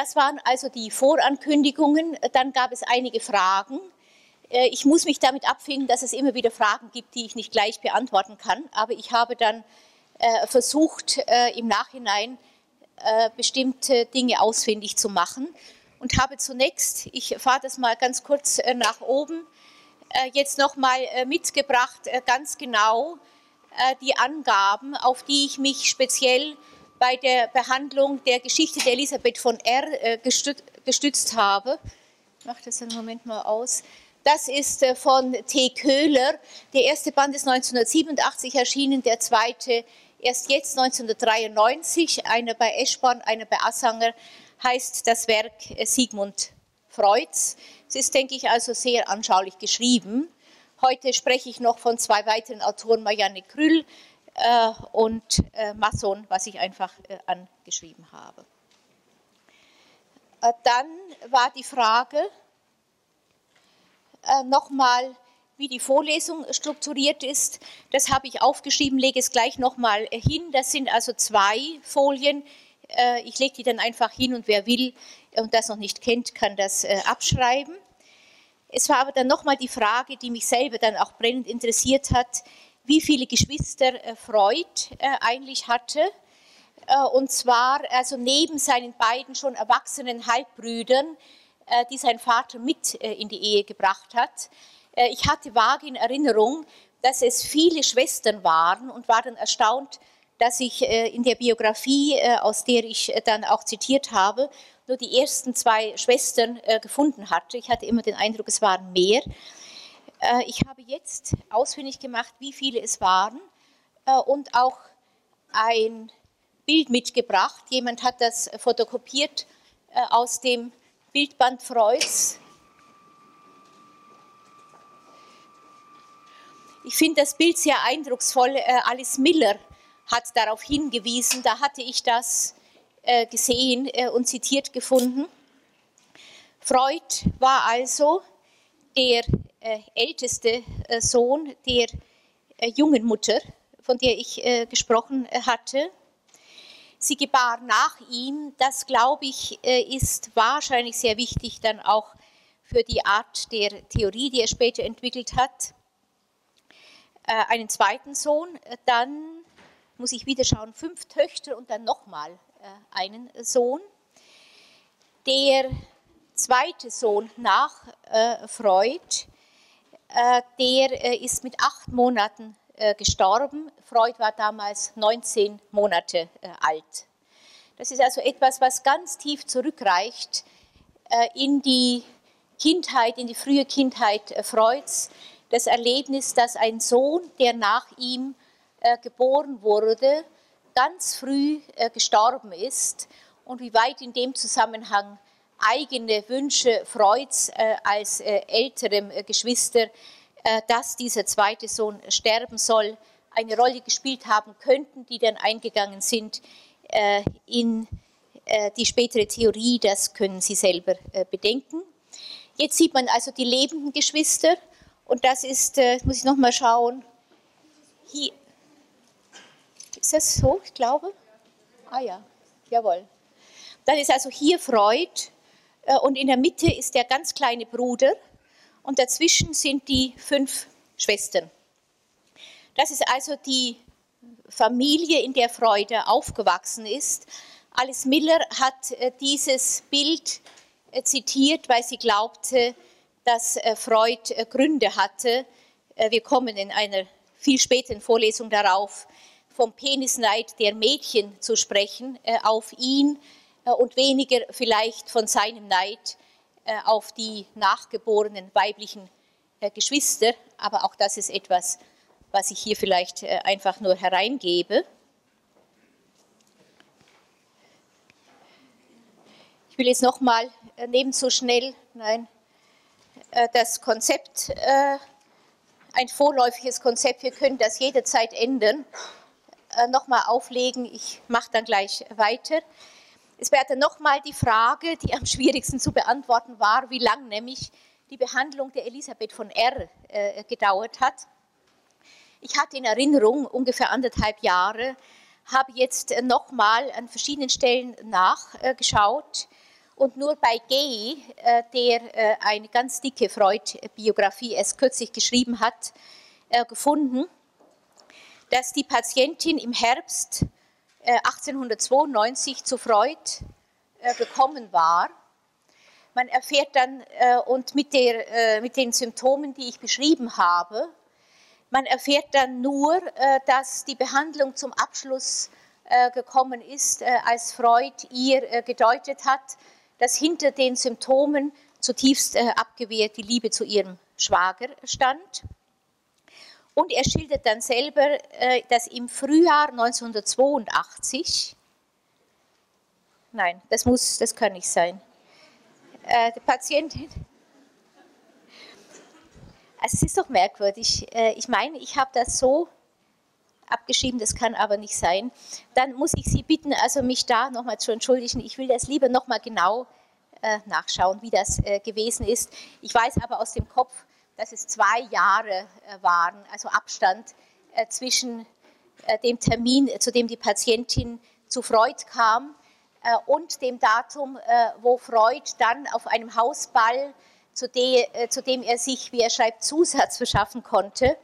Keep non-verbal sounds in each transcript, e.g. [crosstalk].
Das waren also die Vorankündigungen. Dann gab es einige Fragen. Äh, ich muss mich damit abfinden, dass es immer wieder Fragen gibt, die ich nicht gleich beantworten kann. Aber ich habe dann äh, versucht, äh, im Nachhinein bestimmte Dinge ausfindig zu machen und habe zunächst, ich fahre das mal ganz kurz nach oben, jetzt nochmal mitgebracht, ganz genau die Angaben, auf die ich mich speziell bei der Behandlung der Geschichte der Elisabeth von R gestützt habe. Ich mache das einen Moment mal aus. Das ist äh, von T. Köhler. Der erste Band ist 1987 erschienen, der zweite erst jetzt 1993. Einer bei Eschborn, einer bei Assanger heißt das Werk äh, Sigmund Freuds. Es ist, denke ich, also sehr anschaulich geschrieben. Heute spreche ich noch von zwei weiteren Autoren, Marianne Krüll äh, und äh, Masson, was ich einfach äh, angeschrieben habe. Äh, dann war die Frage, äh, nochmal, wie die Vorlesung strukturiert ist. Das habe ich aufgeschrieben, lege es gleich nochmal hin. Das sind also zwei Folien. Äh, ich lege die dann einfach hin und wer will und das noch nicht kennt, kann das äh, abschreiben. Es war aber dann nochmal die Frage, die mich selber dann auch brennend interessiert hat, wie viele Geschwister Freud eigentlich hatte. Und zwar also neben seinen beiden schon erwachsenen Halbbrüdern äh, die sein Vater mit äh, in die Ehe gebracht hat. Äh, ich hatte vage in Erinnerung, dass es viele Schwestern waren und war dann erstaunt, dass ich in der Biografie, aus der ich dann auch zitiert habe, nur die ersten zwei Schwestern gefunden hatte. Ich hatte immer den Eindruck, es waren mehr. Ich habe jetzt ausfindig gemacht, wie viele es waren und auch ein Bild mitgebracht. Jemand hat das fotokopiert aus dem Bildband Freuds. Ich finde das Bild sehr eindrucksvoll. Äh, Alice Miller hat darauf hingewiesen, da hatte ich das äh, gesehen äh, und zitiert gefunden. Freud war also der älteste Sohn der jungen Mutter, von der ich gesprochen hatte. Sie gebar nach ihm. Das, glaube ich, äh, ist wahrscheinlich sehr wichtig dann auch für die Art der Theorie, die er später entwickelt hat. Äh, einen zweiten Sohn, äh, dann muss ich wieder schauen, fünf Töchter und dann nochmal einen Sohn. Der zweite Sohn nach Freud, der ist mit acht Monaten äh, gestorben. Freud war damals 19 Monate äh, alt. Das ist also etwas, was ganz tief zurückreicht äh, in die Kindheit, in die frühe Kindheit Freuds. Das Erlebnis, dass ein Sohn, der nach ihm geboren wurde, ganz früh gestorben ist und wie weit in dem Zusammenhang eigene Wünsche Freuds als älterem Geschwister äh, dass dieser zweite Sohn sterben soll, eine Rolle gespielt haben könnten, die dann eingegangen sind äh, in äh, die spätere Theorie, das können Sie selber bedenken. Jetzt sieht man also die lebenden Geschwister und das ist, muss ich nochmal schauen, hier, ist das so, ich glaube? Ah ja, jawohl. Dann ist also hier Freud und in der Mitte ist der ganz kleine Bruder und dazwischen sind die fünf Schwestern. Das ist also die Familie, in der Freude aufgewachsen ist. Alice Miller hat äh, dieses Bild äh, zitiert, weil sie glaubte, dass äh, Freud Gründe hatte. Wir kommen in einer viel späteren Vorlesung darauf, vom Penisneid der Mädchen zu sprechen auf ihn und weniger vielleicht von seinem Neid äh, auf die nachgeborenen weiblichen äh, Geschwister, aber auch das ist etwas, was ich hier vielleicht äh, einfach nur hereingebe. Ich will jetzt nochmal neben so schnell, nein, das Konzept, ein vorläufiges Konzept, wir können das jederzeit ändern, nochmal auflegen. Ich mache dann gleich weiter. Es wäre nochmal die Frage, die am schwierigsten zu beantworten war, wie lang nämlich die Behandlung der Elisabeth von R. Äh, gedauert hat. Ich hatte in Erinnerung ungefähr anderthalb Jahre, habe jetzt nochmal an verschiedenen Stellen nachgeschaut und nur bei Gay, äh, der äh, eine ganz dicke Freud-Biografie erst kürzlich geschrieben hat, äh, gefunden, dass die Patientin im Herbst 1892 zu Freud gekommen war. Man erfährt dann, und mit, der, mit den Symptomen, die ich beschrieben habe, man erfährt dann nur, dass die Behandlung zum Abschluss gekommen ist, als Freud ihr gedeutet hat, dass hinter den Symptomen zutiefst äh, abgewehrt die Liebe zu ihrem Schwager stand. Und er schildert dann selber, äh, dass im Frühjahr 1982, nein, das muss, das kann nicht sein, äh, die Patientin, also es ist doch merkwürdig, äh, ich meine, ich habe das so abgeschrieben, das kann aber nicht sein. Dann muss ich Sie bitten, also mich da nochmal zu entschuldigen. Ich will das lieber nochmal genau nachschauen, wie das gewesen ist. Ich weiß aber aus dem Kopf, dass es zwei Jahre äh, waren, also Abstand äh, zwischen äh, dem Termin, zu dem die Patientin zu Freud kam, und dem Datum, wo Freud dann auf einem Hausball, zu, de, zu dem er sich, wie er schreibt, Zusatz verschaffen konnte,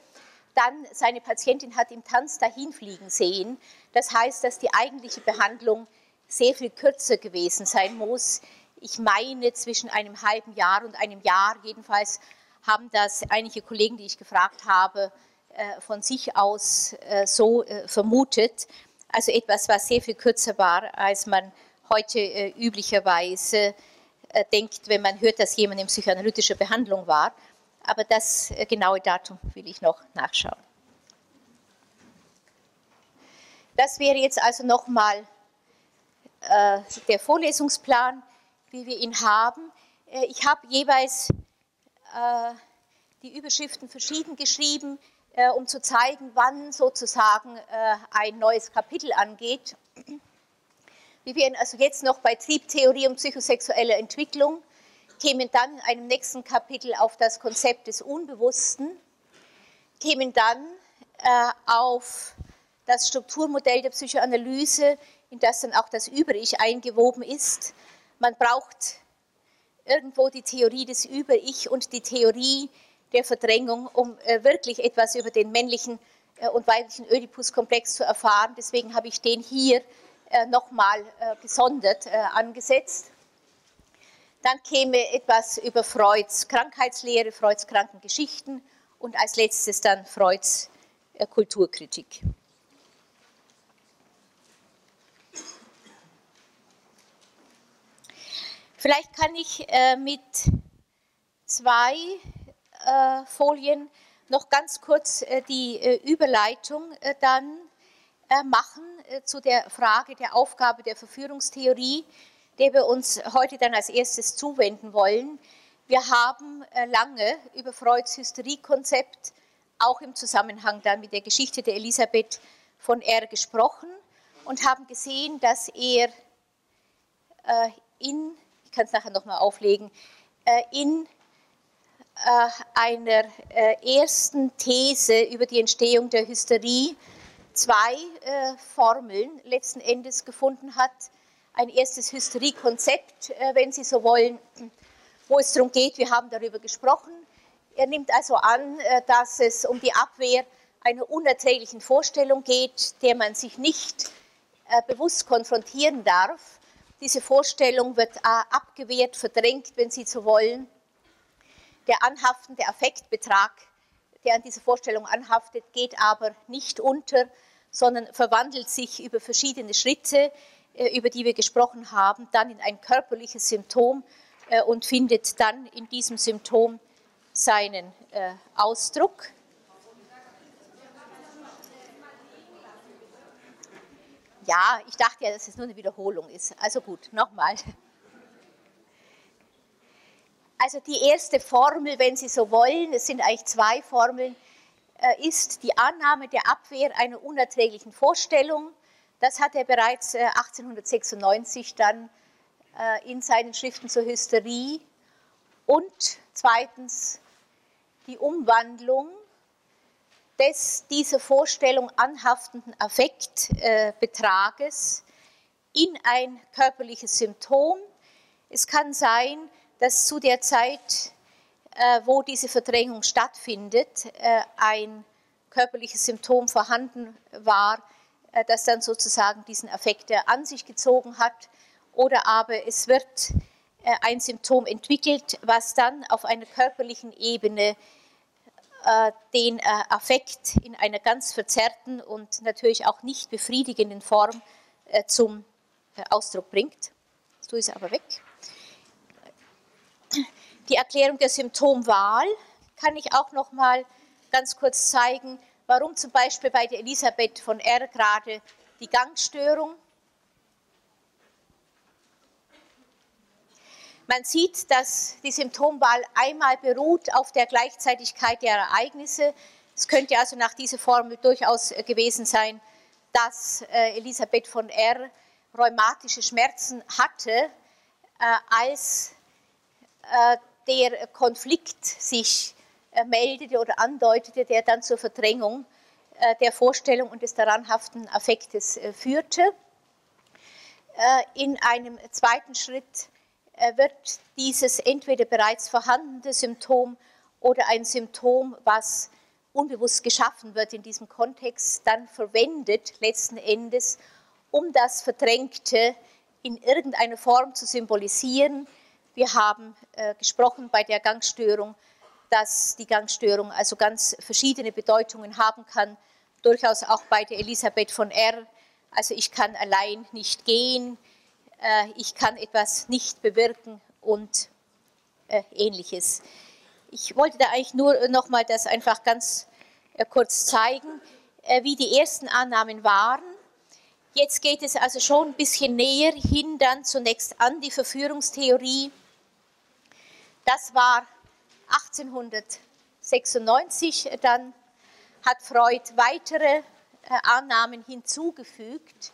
dann seine Patientin hat im Tanz dahin fliegen sehen. Das heißt, dass die eigentliche Behandlung sehr viel kürzer gewesen sein muss. Ich meine zwischen einem halben Jahr und einem Jahr. Jedenfalls haben das einige Kollegen, die ich gefragt habe, äh, von sich aus äh, so äh, vermutet. Also etwas, was sehr viel kürzer war, als man heute üblicherweise denkt, wenn man hört, dass jemand in psychoanalytischer Behandlung war aber das genaue Datum will ich noch nachschauen. Das wäre jetzt also nochmal der Vorlesungsplan, wie wir ihn haben. Ich habe jeweils die Überschriften verschieden geschrieben, äh, um zu zeigen, wann sozusagen äh, ein neues Kapitel angeht. Wir wären also jetzt noch bei Triebtheorie und psychosexuelle Entwicklung kämen dann in einem nächsten Kapitel auf das Konzept des Unbewussten, kämen dann äh, auf das Strukturmodell der Psychoanalyse, in das dann auch das Über-Ich eingewoben ist. Man braucht irgendwo die Theorie des Über-Ich und die Theorie der Verdrängung, um äh, wirklich etwas über den männlichen äh, und weiblichen Oedipus-Komplex zu erfahren. Deswegen habe ich den hier äh, nochmal äh, gesondert äh, angesetzt. Dann käme etwas über Freuds Krankheitslehre, Freuds Krankengeschichten und als letztes dann Freuds äh, Kulturkritik. Vielleicht kann ich äh, mit zwei äh, Folien noch ganz kurz äh, die äh, Überleitung äh, dann machen zu der Frage der Aufgabe der Verführungstheorie der wir uns heute dann als erstes zuwenden wollen. Wir haben äh, lange über Freuds Hysteriekonzept auch im Zusammenhang dann mit der Geschichte der Elisabeth von R gesprochen und haben gesehen, dass er äh, in, kann es nachher nochmal auflegen, äh, in einer ersten These über die Entstehung der Hysterie zwei Formeln letzten Endes gefunden hat, ein erstes Hysteriekonzept, äh, wenn Sie so wollen, wo es darum geht, wir haben darüber gesprochen. Er nimmt also an, äh, dass es um die Abwehr einer unerträglichen Vorstellung geht, der man sich nicht äh, bewusst konfrontieren darf. Diese Vorstellung wird abgewehrt, verdrängt, wenn Sie so wollen. Der anhaftende Affektbetrag, der an dieser Vorstellung anhaftet, geht aber nicht unter, sondern verwandelt sich über verschiedene Schritte äh, über die wir gesprochen haben, dann in ein körperliches Symptom äh, und findet dann in diesem Symptom seinen äh, Ausdruck. Ja, ich dachte ja, dass es nur eine Wiederholung ist. Also gut, nochmal. Also die erste Formel, wenn Sie so wollen, es sind eigentlich zwei Formeln, ist die Annahme der Abwehr einer unerträglichen Vorstellung das hat er bereits 1896 äh, dann äh, in seinen Schriften zur Hysterie. Und zweitens die Umwandlung des dieser Vorstellung anhaftenden Affektbetrages in ein körperliches Symptom, Es kann sein, dass zu der Zeit, äh, wo diese Verdrängung stattfindet, äh, ein körperliches Symptom vorhanden war, äh, das dann sozusagen diesen Affekt an sich gezogen hat. Oder aber es wird ein Symptom entwickelt, was dann auf einer körperlichen Ebene den Affekt in einer ganz verzerrten und natürlich auch nicht befriedigenden Form zum Ausdruck bringt. So ist er aber weg. Die Erklärung der Symptomwahl kann ich auch noch mal ganz kurz zeigen, warum zum Beispiel bei der Elisabeth von R gerade die Gangstörung. Man sieht, dass die Symptomwahl einmal beruht auf der Gleichzeitigkeit der Ereignisse. Es könnte also nach dieser Formel durchaus gewesen sein, dass äh, Elisabeth von R rheumatische Schmerzen hatte, äh, als äh, der Konflikt sich äh, meldete oder andeutete, der dann zur Verdrängung äh, der Vorstellung und des daranhaften Affektes äh, führte. In einem zweiten Schritt wird dieses entweder bereits vorhandene Symptom oder ein Symptom, was unbewusst geschaffen wird in diesem Kontext, dann verwendet letzten Endes, um das Verdrängte in irgendeiner Form zu symbolisieren, wir haben äh, gesprochen bei der Gangstörung, dass die Gangstörung also ganz verschiedene Bedeutungen haben kann, durchaus auch bei der Elisabeth von R. Also ich kann allein nicht gehen, ich kann etwas nicht bewirken und äh, ähnliches. Ich wollte da eigentlich nur noch mal das einfach ganz äh, kurz zeigen, äh, wie die ersten Annahmen waren. Jetzt geht es also schon ein bisschen näher hin dann zunächst an die Verführungstheorie das war 1896. Dann hat Freud weitere äh, Annahmen hinzugefügt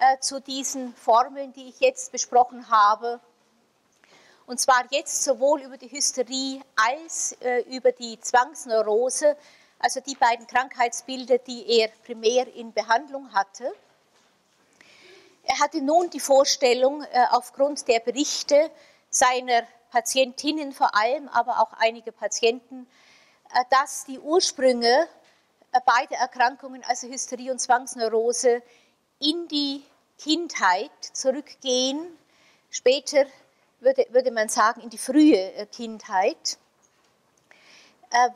äh, zu diesen Formeln, die ich jetzt besprochen habe. Und zwar jetzt sowohl über die Hysterie als äh, über die Zwangsneurose, also die beiden Krankheitsbilder, die er primär in Behandlung hatte. Er hatte nun die Vorstellung, aufgrund der Berichte seiner Patientinnen vor allem, aber auch einige Patienten, äh, dass die Ursprünge äh, beider Erkrankungen, also Hysterie und Zwangsneurose, in die Kindheit zurückgehen. Später würde, würde man sagen, in die frühe äh, Kindheit,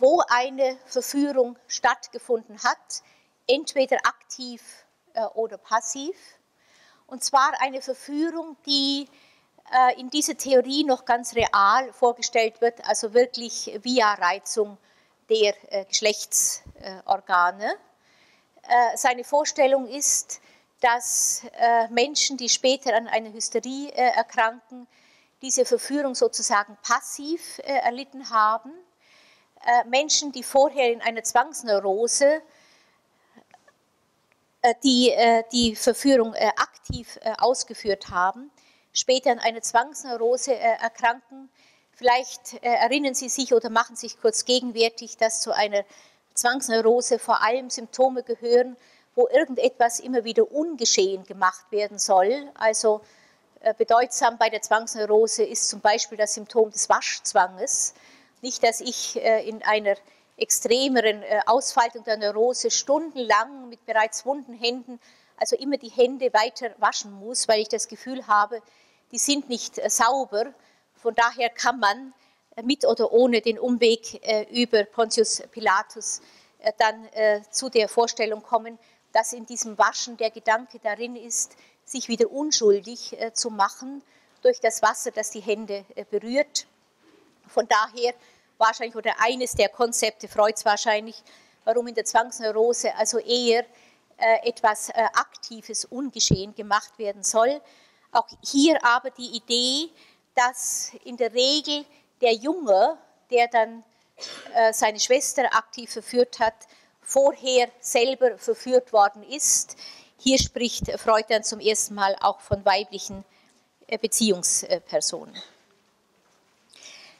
wo eine Verführung stattgefunden hat, entweder aktiv oder passiv. Und zwar eine Verführung, die äh, in dieser Theorie noch ganz real vorgestellt wird, also wirklich via Reizung der äh, Geschlechtsorgane. Äh, seine Vorstellung ist, dass Menschen, die später an einer Hysterie erkranken, diese Verführung sozusagen passiv erlitten haben. Menschen, die vorher in einer Zwangsneurose die, die Verführung aktiv ausgeführt haben, später an eine Zwangsneurose äh, erkranken. Vielleicht äh, erinnern Sie sich oder machen sich kurz gegenwärtig, dass zu einer Zwangsneurose vor allem Symptome gehören, wo irgendetwas immer wieder ungeschehen gemacht werden soll. Also äh, bedeutsam bei der Zwangsneurose ist zum Beispiel das Symptom des Waschzwanges. Nicht, dass ich in einer extremeren Ausfaltung der Neurose stundenlang mit bereits wunden Händen, also immer die Hände weiter waschen muss, weil ich das Gefühl habe, die sind nicht äh, sauber. Von daher kann man äh, mit oder ohne den Umweg äh, über Pontius Pilatus dann zu der Vorstellung kommen, dass in diesem Waschen der Gedanke darin ist, sich wieder unschuldig zu machen durch das Wasser, das die Hände berührt. Von daher wahrscheinlich oder eines der Konzepte Freuds wahrscheinlich, warum in der Zwangsneurose also eher etwas Aktives ungeschehen gemacht werden soll. Auch hier aber die Idee, dass in der Regel der Junge, der dann äh, seine Schwester aktiv verführt hat, vorher selber verführt worden ist. Hier spricht Freud dann zum ersten Mal auch von weiblichen äh, Beziehungspersonen.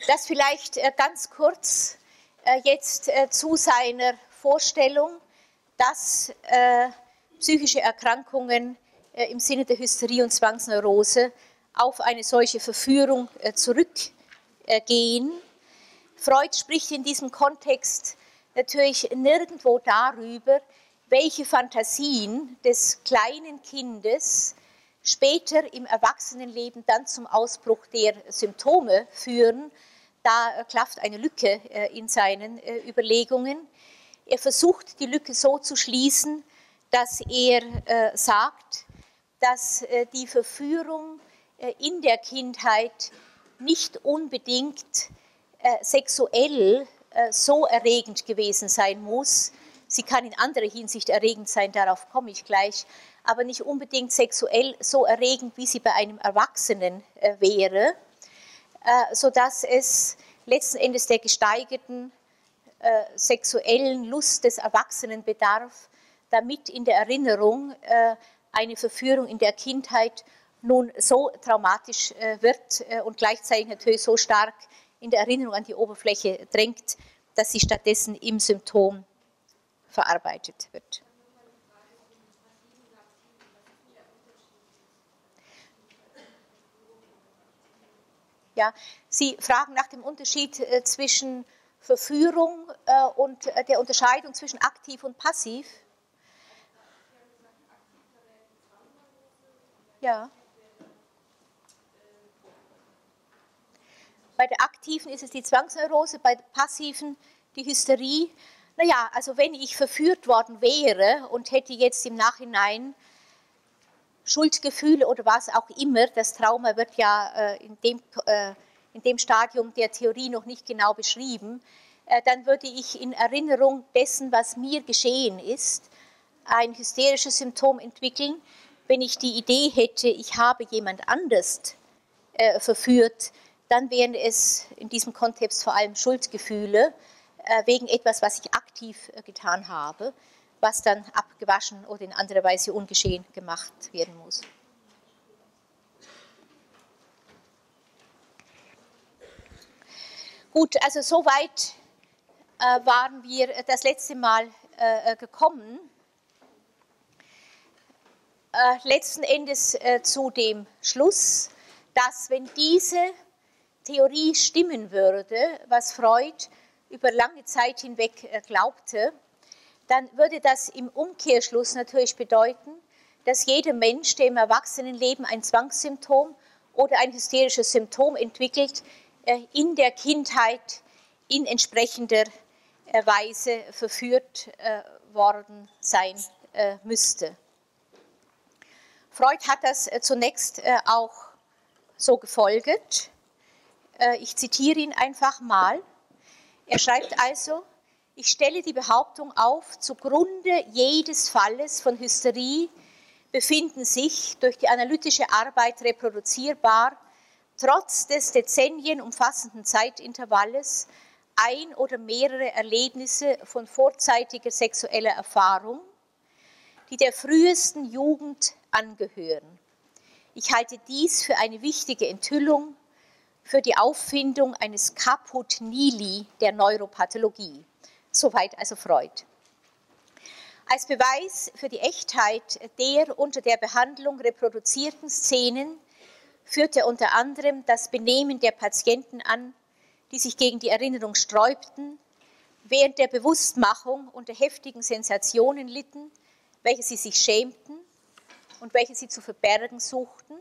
Das vielleicht äh, ganz kurz äh, jetzt zu seiner Vorstellung, dass psychische Erkrankungen im Sinne der Hysterie und Zwangsneurose auf eine solche Verführung zurückgehen. Freud spricht in diesem Kontext natürlich nirgendwo darüber, welche Fantasien des kleinen Kindes später im Erwachsenenleben dann zum Ausbruch der Symptome führen. Da klafft eine Lücke äh, in seinen äh, Überlegungen. Er versucht, die Lücke so zu schließen, dass er äh, sagt, dass die Verführung in der Kindheit nicht unbedingt sexuell so erregend gewesen sein muss, Sie kann in anderer Hinsicht erregend sein, darauf komme ich gleich, aber nicht unbedingt sexuell so erregend, wie sie bei einem Erwachsenen äh, wäre, äh, sodass es letzten Endes der gesteigerten äh, sexuellen Lust des Erwachsenen bedarf, damit in der Erinnerung äh, eine Verführung in der Kindheit nun so traumatisch äh, wird äh, und gleichzeitig natürlich so stark in der Erinnerung an die Oberfläche drängt, dass sie stattdessen im Symptom verarbeitet wird. Ja, Sie fragen nach dem Unterschied äh, zwischen Verführung äh, und äh, der Unterscheidung zwischen aktiv und passiv. Ja. Bei der aktiven ist es die Zwangsneurose, bei der passiven die Hysterie. Naja, also wenn ich verführt worden wäre und hätte jetzt im Nachhinein Schuldgefühle oder was auch immer, das Trauma wird ja äh, in, dem, äh, in dem Stadium der Theorie noch nicht genau beschrieben, äh, dann würde ich in Erinnerung dessen, was mir geschehen ist, ein hysterisches Symptom entwickeln. Wenn ich die Idee hätte, ich habe jemand anders äh, verführt, dann wären es in diesem Kontext vor allem Schuldgefühle äh, wegen etwas, was ich aktiv äh, getan habe, was dann abgewaschen oder in anderer Weise ungeschehen gemacht werden muss. Gut, also soweit äh, waren wir das letzte Mal äh, gekommen. Äh, letzten Endes äh, zu dem Schluss, dass wenn diese Theorie stimmen würde, was Freud über lange Zeit hinweg äh, glaubte, dann würde das im Umkehrschluss natürlich bedeuten, dass jeder Mensch, der im Erwachsenenleben ein Zwangssymptom oder ein hysterisches Symptom entwickelt, äh, in der Kindheit in entsprechender äh, Weise verführt worden sein müsste. Freud hat das zunächst auch so gefolgt. Ich zitiere ihn einfach mal. Er schreibt also, ich stelle die Behauptung auf, zugrunde jedes Falles von Hysterie befinden sich durch die analytische Arbeit reproduzierbar, trotz des Dezennien umfassenden Zeitintervalles, ein oder mehrere Erlebnisse von vorzeitiger sexueller Erfahrung, die der frühesten Jugend angehören. Ich halte dies für eine wichtige Enthüllung für die Auffindung eines Caput Nili der Neuropathologie. Soweit also Freud. Als Beweis für die Echtheit der unter der Behandlung reproduzierten Szenen führt er unter anderem das Benehmen der Patienten an, die sich gegen die Erinnerung sträubten, während der Bewusstmachung unter heftigen Sensationen litten, welche sie sich schämten und welche sie zu verbergen suchten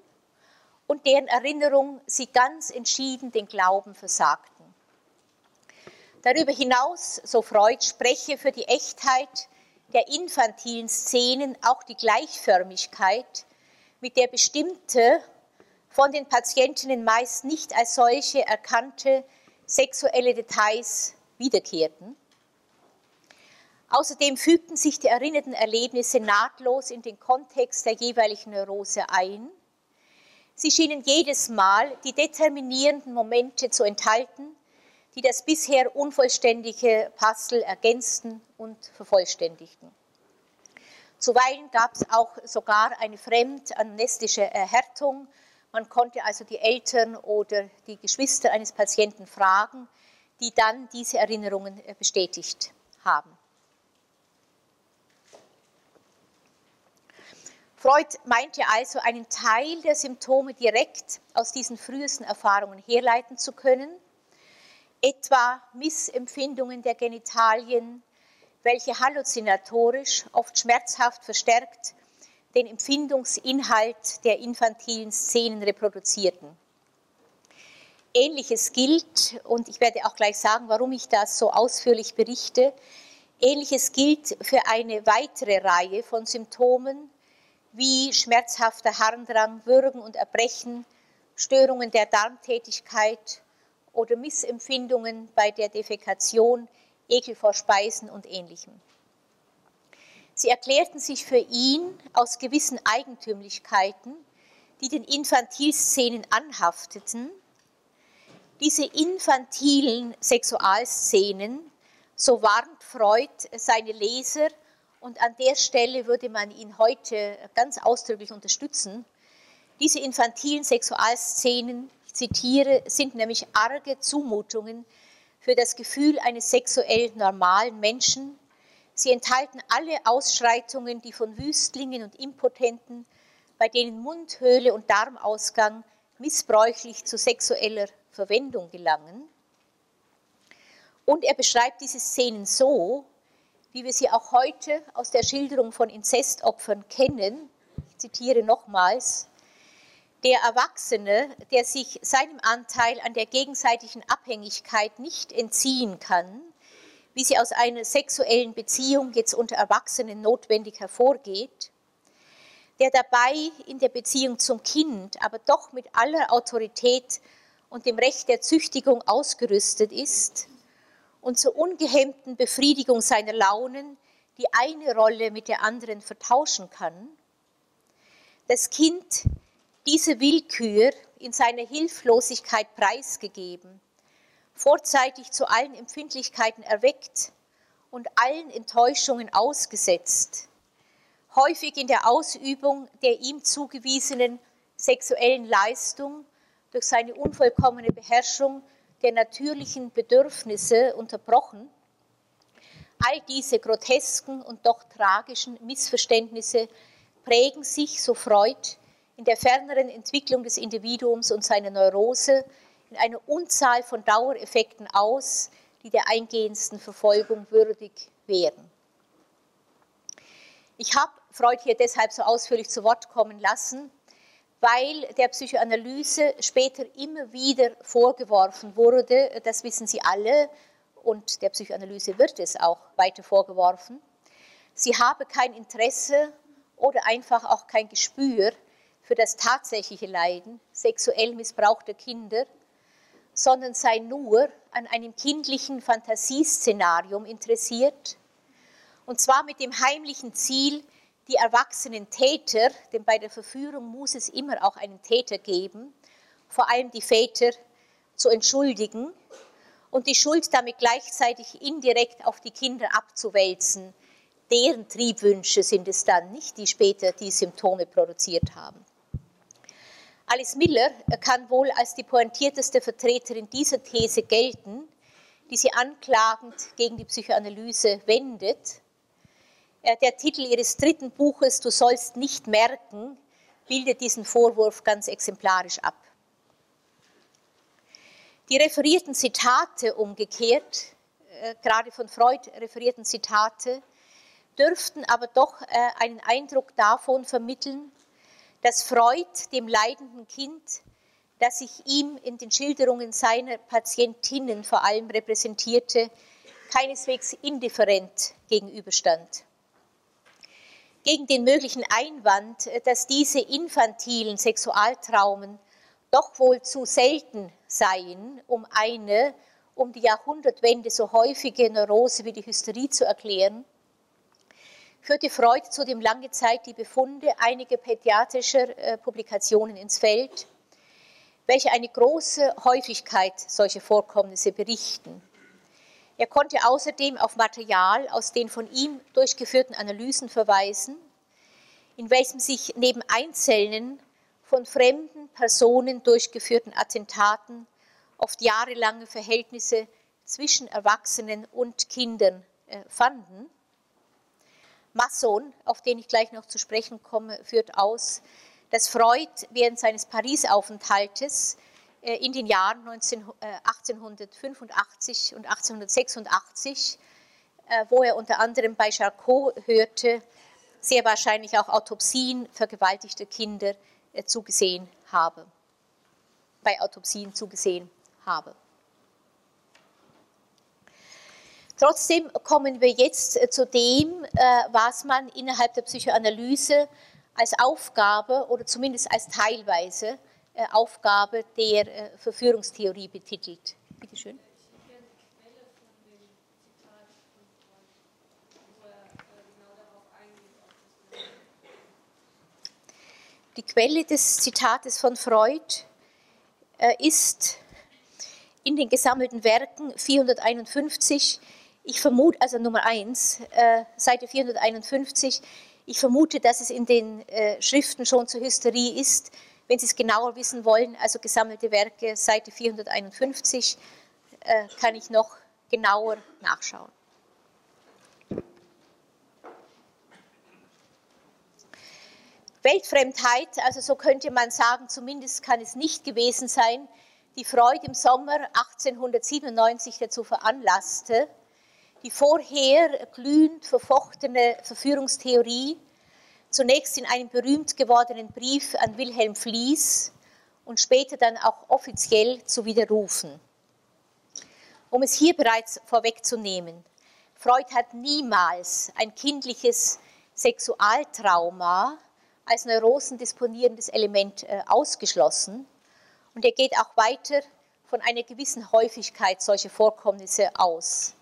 und deren Erinnerung sie ganz entschieden den Glauben versagten. Darüber hinaus, so Freud, spreche für die Echtheit der infantilen Szenen auch die Gleichförmigkeit, mit der bestimmte, von den Patientinnen meist nicht als solche erkannte sexuelle Details wiederkehrten. Außerdem fügten sich die erinnerten Erlebnisse nahtlos in den Kontext der jeweiligen Neurose ein Sie schienen jedes Mal die determinierenden Momente zu enthalten, die das bisher unvollständige Puzzle ergänzten und vervollständigten. Zuweilen gab es auch sogar eine fremdamnestische Erhärtung. Man konnte also die Eltern oder die Geschwister eines Patienten fragen, die dann diese Erinnerungen äh, bestätigt haben. Freud meinte also, einen Teil der Symptome direkt aus diesen frühesten Erfahrungen herleiten zu können, etwa Missempfindungen der Genitalien, welche halluzinatorisch, oft schmerzhaft verstärkt, den Empfindungsinhalt der infantilen Szenen reproduzierten. Ähnliches gilt, und ich werde auch gleich sagen, warum ich das so ausführlich berichte, Ähnliches gilt für eine weitere Reihe von Symptomen, wie schmerzhafter Harndrang, Würgen und Erbrechen, Störungen der Darmtätigkeit oder Missempfindungen bei der Defekation, Ekel vor Speisen und ähnlichem. Sie erklärten sich für ihn aus gewissen Eigentümlichkeiten, die den Infantilszenen anhafteten. Diese infantilen Sexualszenen, so warnt Freud seine Leser, und an der Stelle würde man ihn heute ganz ausdrücklich unterstützen. Diese infantilen Sexualszenen, ich zitiere, sind nämlich arge Zumutungen für das Gefühl eines sexuell normalen Menschen. Sie enthalten alle Ausschreitungen, die von Wüstlingen und Impotenten, bei denen Mundhöhle und Darmausgang missbräuchlich zu sexueller Verwendung gelangen. Und er beschreibt diese Szenen so, wie wir sie auch heute aus der Schilderung von Inzestopfern kennen. Ich zitiere nochmals. Der Erwachsene, der sich seinem Anteil an der gegenseitigen Abhängigkeit nicht entziehen kann, wie sie aus einer sexuellen Beziehung jetzt unter Erwachsenen notwendig hervorgeht, der dabei in der Beziehung zum Kind aber doch mit aller Autorität und dem Recht der Züchtigung ausgerüstet ist, und zur ungehemmten Befriedigung seiner Launen die eine Rolle mit der anderen vertauschen kann, das Kind diese Willkür in seiner Hilflosigkeit preisgegeben, vorzeitig zu allen Empfindlichkeiten erweckt und allen Enttäuschungen ausgesetzt, häufig in der Ausübung der ihm zugewiesenen sexuellen Leistung durch seine unvollkommene Beherrschung der natürlichen Bedürfnisse unterbrochen. All diese grotesken und doch tragischen Missverständnisse prägen sich, so Freud, in der ferneren Entwicklung des Individuums und seiner Neurose in einer Unzahl von Dauereffekten aus, die der eingehendsten Verfolgung würdig wären. Ich habe Freud hier deshalb so ausführlich zu Wort kommen lassen, weil der Psychoanalyse später immer wieder vorgeworfen wurde, das wissen Sie alle, und der Psychoanalyse wird es auch weiter vorgeworfen, sie habe kein Interesse oder einfach auch kein Gespür für das tatsächliche Leiden sexuell missbrauchter Kinder, sondern sei nur an einem kindlichen Fantasieszenarium interessiert, und zwar mit dem heimlichen Ziel, die erwachsenen Täter, denn bei der Verführung muss es immer auch einen Täter geben, vor allem die Väter zu entschuldigen und die Schuld damit gleichzeitig indirekt auf die Kinder abzuwälzen. Deren Triebwünsche sind es dann nicht, die später die Symptome produziert haben. Alice Miller kann wohl als die pointierteste Vertreterin dieser These gelten, die sie anklagend gegen die Psychoanalyse wendet äh, der Titel ihres dritten Buches, Du sollst nicht merken, bildet diesen Vorwurf ganz exemplarisch ab. Die referierten Zitate umgekehrt, äh, gerade von Freud referierten Zitate, dürften aber doch äh, einen Eindruck davon vermitteln, dass Freud dem leidenden Kind, das sich ihm in den Schilderungen seiner Patientinnen vor allem repräsentierte, keineswegs indifferent gegenüberstand gegen den möglichen Einwand, äh, dass diese infantilen Sexualtraumen doch wohl zu selten seien, um eine um die Jahrhundertwende so häufige Neurose wie die Hysterie zu erklären, führte Freud zudem lange Zeit die Befunde einiger pädiatrischer äh, Publikationen ins Feld, welche eine große Häufigkeit solcher Vorkommnisse berichten. Er konnte außerdem auf Material aus den von ihm durchgeführten Analysen verweisen, in welchem sich neben einzelnen von fremden Personen durchgeführten Attentaten oft jahrelange Verhältnisse zwischen Erwachsenen und Kindern äh, fanden. Masson, auf den ich gleich noch zu sprechen komme, führt aus, dass Freud während seines Paris-Aufenthaltes in den Jahren 19, 1885 und 1886, äh, wo er unter anderem bei Charcot hörte, sehr wahrscheinlich auch Autopsien vergewaltigter Kinder äh, zugesehen habe, bei Autopsien zugesehen habe. Trotzdem kommen wir jetzt zu dem, was man innerhalb der Psychoanalyse als Aufgabe oder zumindest als teilweise äh, Aufgabe der äh, Verführungstheorie betitelt. Bitte schön. Die Quelle des Zitates von Freud äh, ist in den gesammelten Werken 451, ich vermute, also Nummer 1, Seite 451, ich vermute, dass es in den Schriften schon zur Hysterie ist, wenn Sie es genauer wissen wollen, also gesammelte Werke, Seite 451, äh, kann ich noch genauer nachschauen. Weltfremdheit, also so könnte man sagen, zumindest kann es nicht gewesen sein, die Freud im Sommer 1897 dazu veranlasste, die vorher glühend verfochtene Verführungstheorie zunächst in einem berühmt gewordenen Brief an Wilhelm Flies und später dann auch offiziell zu widerrufen. Um es hier bereits vorwegzunehmen, Freud hat niemals ein kindliches Sexualtrauma als neurosendisponierendes Element äh, ausgeschlossen und er geht auch weiter von einer gewissen Häufigkeit solcher Vorkommnisse aus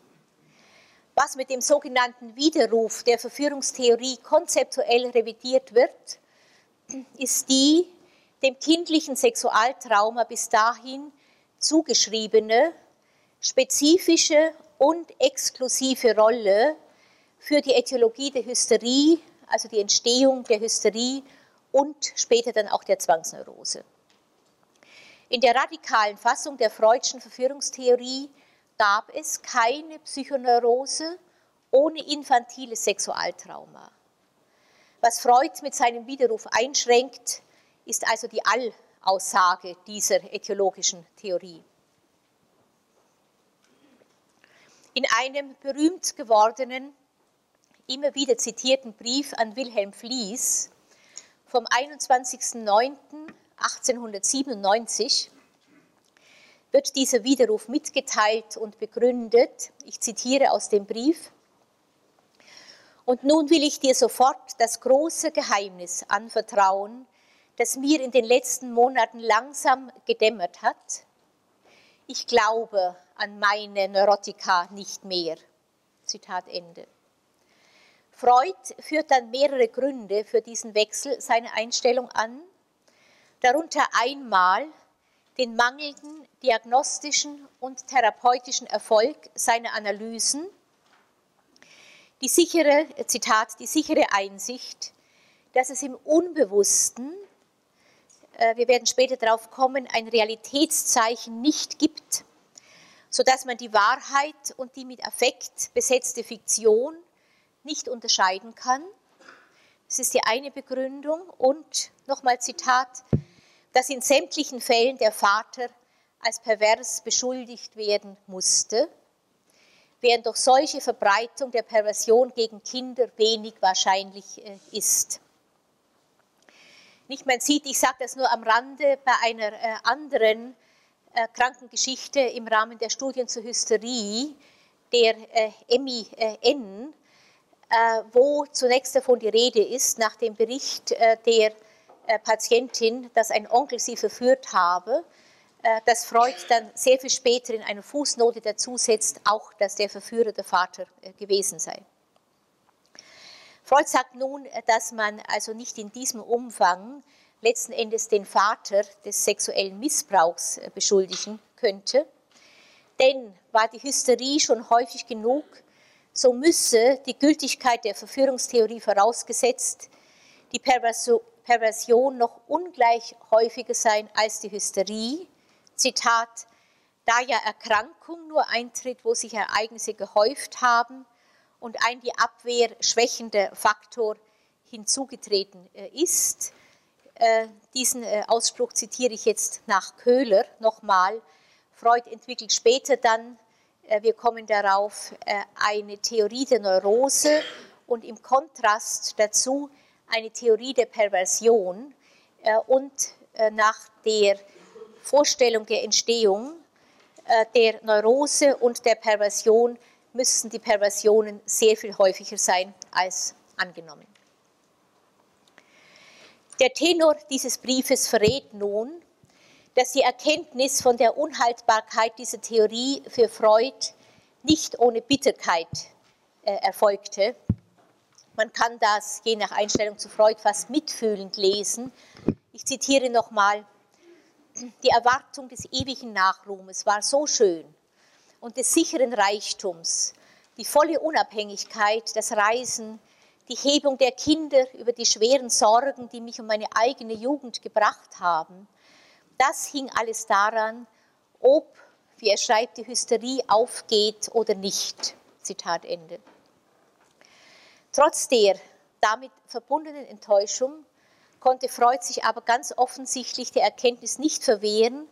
was mit dem sogenannten Widerruf der Verführungstheorie konzeptuell revidiert wird, ist die dem kindlichen Sexualtrauma bis dahin zugeschriebene spezifische und exklusive Rolle für die Äthiologie der Hysterie, also die Entstehung der Hysterie und später dann auch der Zwangsneurose. In der radikalen Fassung der Freudschen Verführungstheorie gab es keine Psychoneurose ohne infantiles Sexualtrauma. Was Freud mit seinem Widerruf einschränkt, ist also die Allaussage dieser äthiologischen Theorie. In einem berühmt gewordenen, immer wieder zitierten Brief an Wilhelm Flies vom 21.09.1897 wird dieser Widerruf mitgeteilt und begründet. Ich zitiere aus dem Brief. Und nun will ich dir sofort das große Geheimnis anvertrauen, das mir in den letzten Monaten langsam gedämmert hat. Ich glaube an meine Neurotika nicht mehr. Zitat Ende. Freud führt dann mehrere Gründe für diesen Wechsel seiner Einstellung an, darunter einmal den mangelnden diagnostischen und therapeutischen Erfolg seiner Analysen, die sichere, Zitat, die sichere Einsicht, dass es im Unbewussten, äh, wir werden später darauf kommen, ein Realitätszeichen nicht gibt, sodass man die Wahrheit und die mit Affekt besetzte Fiktion nicht unterscheiden kann. Das ist die eine Begründung. Und nochmal Zitat, dass in sämtlichen Fällen der Vater als pervers beschuldigt werden musste, während doch solche Verbreitung der Perversion gegen Kinder wenig wahrscheinlich äh, ist. Nicht, man sieht, ich sage das nur am Rande, bei einer äh, anderen äh, Krankengeschichte im Rahmen der Studien zur Hysterie, der Emmy N., wo zunächst davon die Rede ist, nach dem Bericht der Patientin, dass ein Onkel sie verführt habe, äh, dass Freud dann sehr viel später in einer Fußnote dazu setzt, auch dass der Verführer der Vater äh, gewesen sei. Freud sagt nun, dass man also nicht in diesem Umfang letzten Endes den Vater des sexuellen Missbrauchs beschuldigen könnte, denn war die Hysterie schon häufig genug, so müsse die Gültigkeit der Verführungstheorie vorausgesetzt, die Perversion noch ungleich häufiger sein als die Hysterie. Zitat, da ja Erkrankung nur eintritt, wo sich Ereignisse gehäuft haben und ein die Abwehr schwächender Faktor hinzugetreten ist. Diesen Ausspruch zitiere ich jetzt nach Köhler nochmal. Freud entwickelt später dann, wir kommen darauf, eine Theorie der Neurose und im Kontrast dazu eine Theorie der Perversion und nach der Vorstellung der Entstehung äh, der Neurose und der Perversion müssten die Perversionen sehr viel häufiger sein als angenommen. Der Tenor dieses Briefes verrät nun, dass die Erkenntnis von der Unhaltbarkeit dieser Theorie für Freud nicht ohne Bitterkeit äh, erfolgte. Man kann das je nach Einstellung zu Freud fast mitfühlend lesen. Ich zitiere nochmal die Erwartung des ewigen Nachruhmes war so schön und des sicheren Reichtums, die volle Unabhängigkeit, das Reisen, die Hebung der Kinder über die schweren Sorgen, die mich um meine eigene Jugend gebracht haben, das hing alles daran, ob, wie er schreibt, die Hysterie aufgeht oder nicht. Zitat Ende. Trotz der damit verbundenen Enttäuschung konnte Freud sich aber ganz offensichtlich der Erkenntnis nicht verwehren,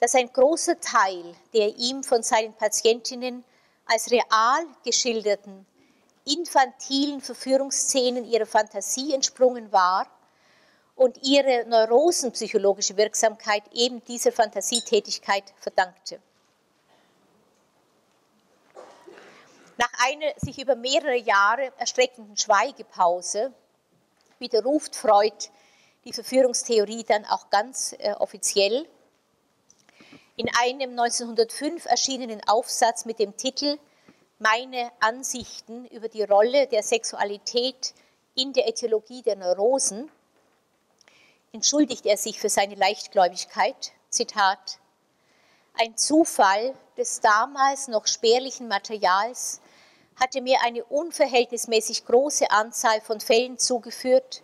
dass ein großer Teil der ihm von seinen Patientinnen als real geschilderten infantilen Verführungsszenen ihrer Fantasie entsprungen war und ihre neurosenpsychologische Wirksamkeit eben dieser Fantasietätigkeit verdankte. Nach einer sich über mehrere Jahre erstreckenden Schweigepause widerruft Freud die Verführungstheorie dann auch ganz äh, offiziell. In einem 1905 erschienenen Aufsatz mit dem Titel Meine Ansichten über die Rolle der Sexualität in der Äthiologie der Neurosen entschuldigt er sich für seine Leichtgläubigkeit. Zitat: Ein Zufall des damals noch spärlichen Materials hatte mir eine unverhältnismäßig große Anzahl von Fällen zugeführt,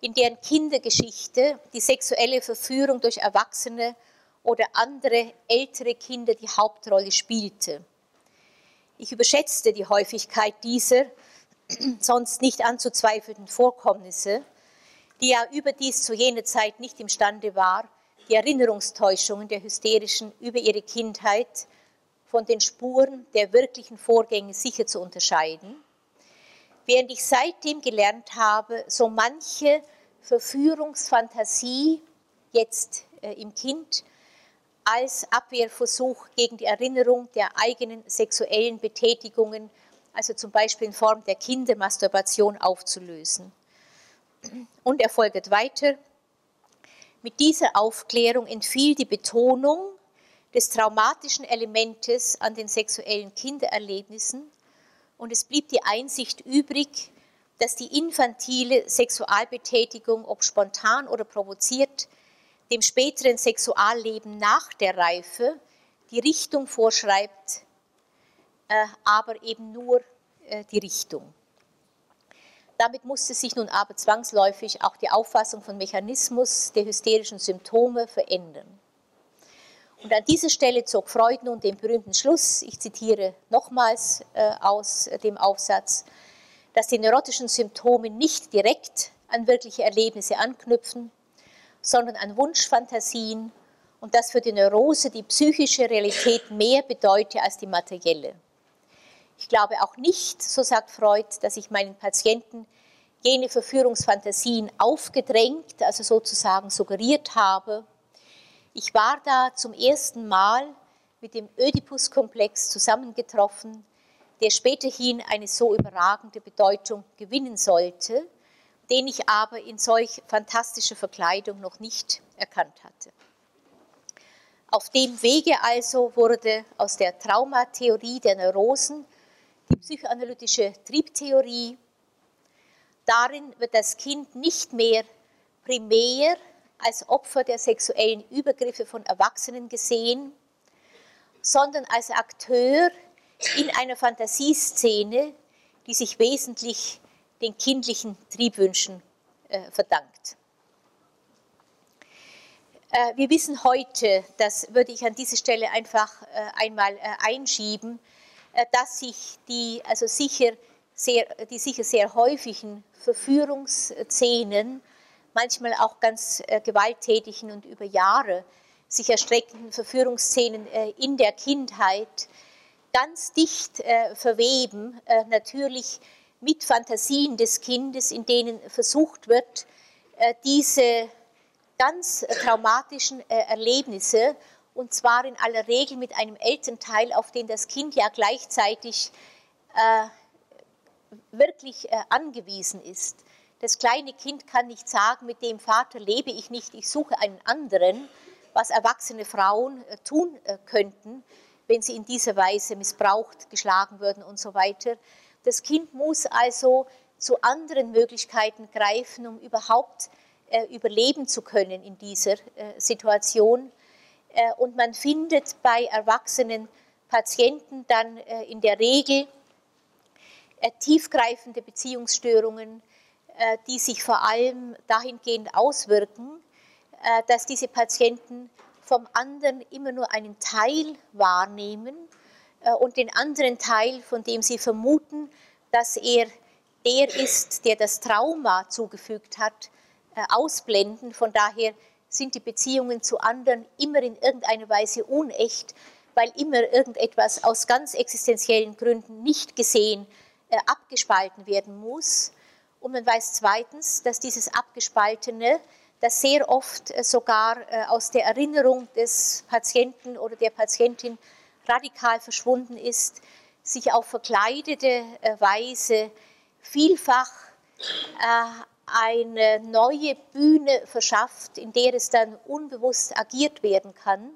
in deren Kindergeschichte die sexuelle Verführung durch Erwachsene oder andere ältere Kinder die Hauptrolle spielte. Ich überschätzte die Häufigkeit dieser [clears throat] sonst nicht anzuzweifelnden Vorkommnisse, die ja überdies zu jener Zeit nicht imstande war, die Erinnerungstäuschungen der Hysterischen über ihre Kindheit von den Spuren der wirklichen Vorgänge sicher zu unterscheiden während ich seitdem gelernt habe, so manche Verführungsfantasie jetzt äh, im Kind als Abwehrversuch gegen die Erinnerung der eigenen sexuellen Betätigungen, also zum Beispiel in Form der Kindermasturbation, aufzulösen. Und er folgt weiter. Mit dieser Aufklärung entfiel die Betonung des traumatischen Elementes an den sexuellen Kindererlebnissen und es blieb die Einsicht übrig, dass die infantile Sexualbetätigung, ob spontan oder provoziert, dem späteren Sexualleben nach der Reife die Richtung vorschreibt, äh, aber eben nur äh, die Richtung. Damit musste sich nun aber zwangsläufig auch die Auffassung von Mechanismus der hysterischen Symptome verändern. Und an dieser Stelle zog Freud nun den berühmten Schluss, ich zitiere nochmals äh, aus dem Aufsatz, dass die neurotischen Symptome nicht direkt an wirkliche Erlebnisse anknüpfen, sondern an Wunschfantasien und dass für die Neurose die psychische Realität mehr bedeute als die materielle. Ich glaube auch nicht, so sagt Freud, dass ich meinen Patienten jene Verführungsfantasien aufgedrängt, also sozusagen suggeriert habe, ich war da zum ersten Mal mit dem Ödipus-Komplex zusammengetroffen, der späterhin eine so überragende Bedeutung gewinnen sollte, den ich aber in solch fantastischer Verkleidung noch nicht erkannt hatte. Auf dem Wege also wurde aus der Traumatheorie der Neurosen die psychoanalytische Triebtheorie. Darin wird das Kind nicht mehr primär als Opfer der sexuellen Übergriffe von Erwachsenen gesehen, sondern als Akteur in einer Fantasieszene, die sich wesentlich den kindlichen Triebwünschen äh, verdankt. Äh, wir wissen heute, das würde ich an dieser Stelle einfach äh, einmal äh, einschieben, äh, dass sich die, also sicher sehr, die sicher sehr häufigen Verführungsszenen, manchmal auch ganz äh, gewalttätigen und über Jahre sich erstreckenden Verführungsszenen äh, in der Kindheit ganz dicht äh, verweben, äh, natürlich mit Fantasien des Kindes, in denen versucht wird, äh, diese ganz traumatischen äh, Erlebnisse, und zwar in aller Regel mit einem Elternteil, auf den das Kind ja gleichzeitig wirklich angewiesen ist. Das kleine Kind kann nicht sagen, mit dem Vater lebe ich nicht, ich suche einen anderen, was erwachsene Frauen tun könnten, wenn sie in dieser Weise missbraucht, geschlagen würden und so weiter. Das Kind muss also zu anderen Möglichkeiten greifen, um überhaupt äh, überleben zu können in dieser äh, Situation. Äh, und man findet bei erwachsenen Patienten dann äh, in der Regel äh, tiefgreifende Beziehungsstörungen, äh, die sich vor allem dahingehend auswirken, dass diese Patienten vom anderen immer nur einen Teil wahrnehmen und den anderen Teil, von dem sie vermuten, dass er der ist, der das Trauma zugefügt hat, äh, ausblenden. Von daher sind die Beziehungen zu anderen immer in irgendeiner Weise unecht, weil immer irgendetwas aus ganz existenziellen Gründen nicht gesehen, äh, abgespalten werden muss. Und man weiß zweitens, dass dieses Abgespaltene, das sehr oft äh, sogar aus der Erinnerung des Patienten oder der Patientin radikal verschwunden ist, sich auf verkleidete Weise vielfach eine neue Bühne verschafft, in der es dann unbewusst agiert werden kann.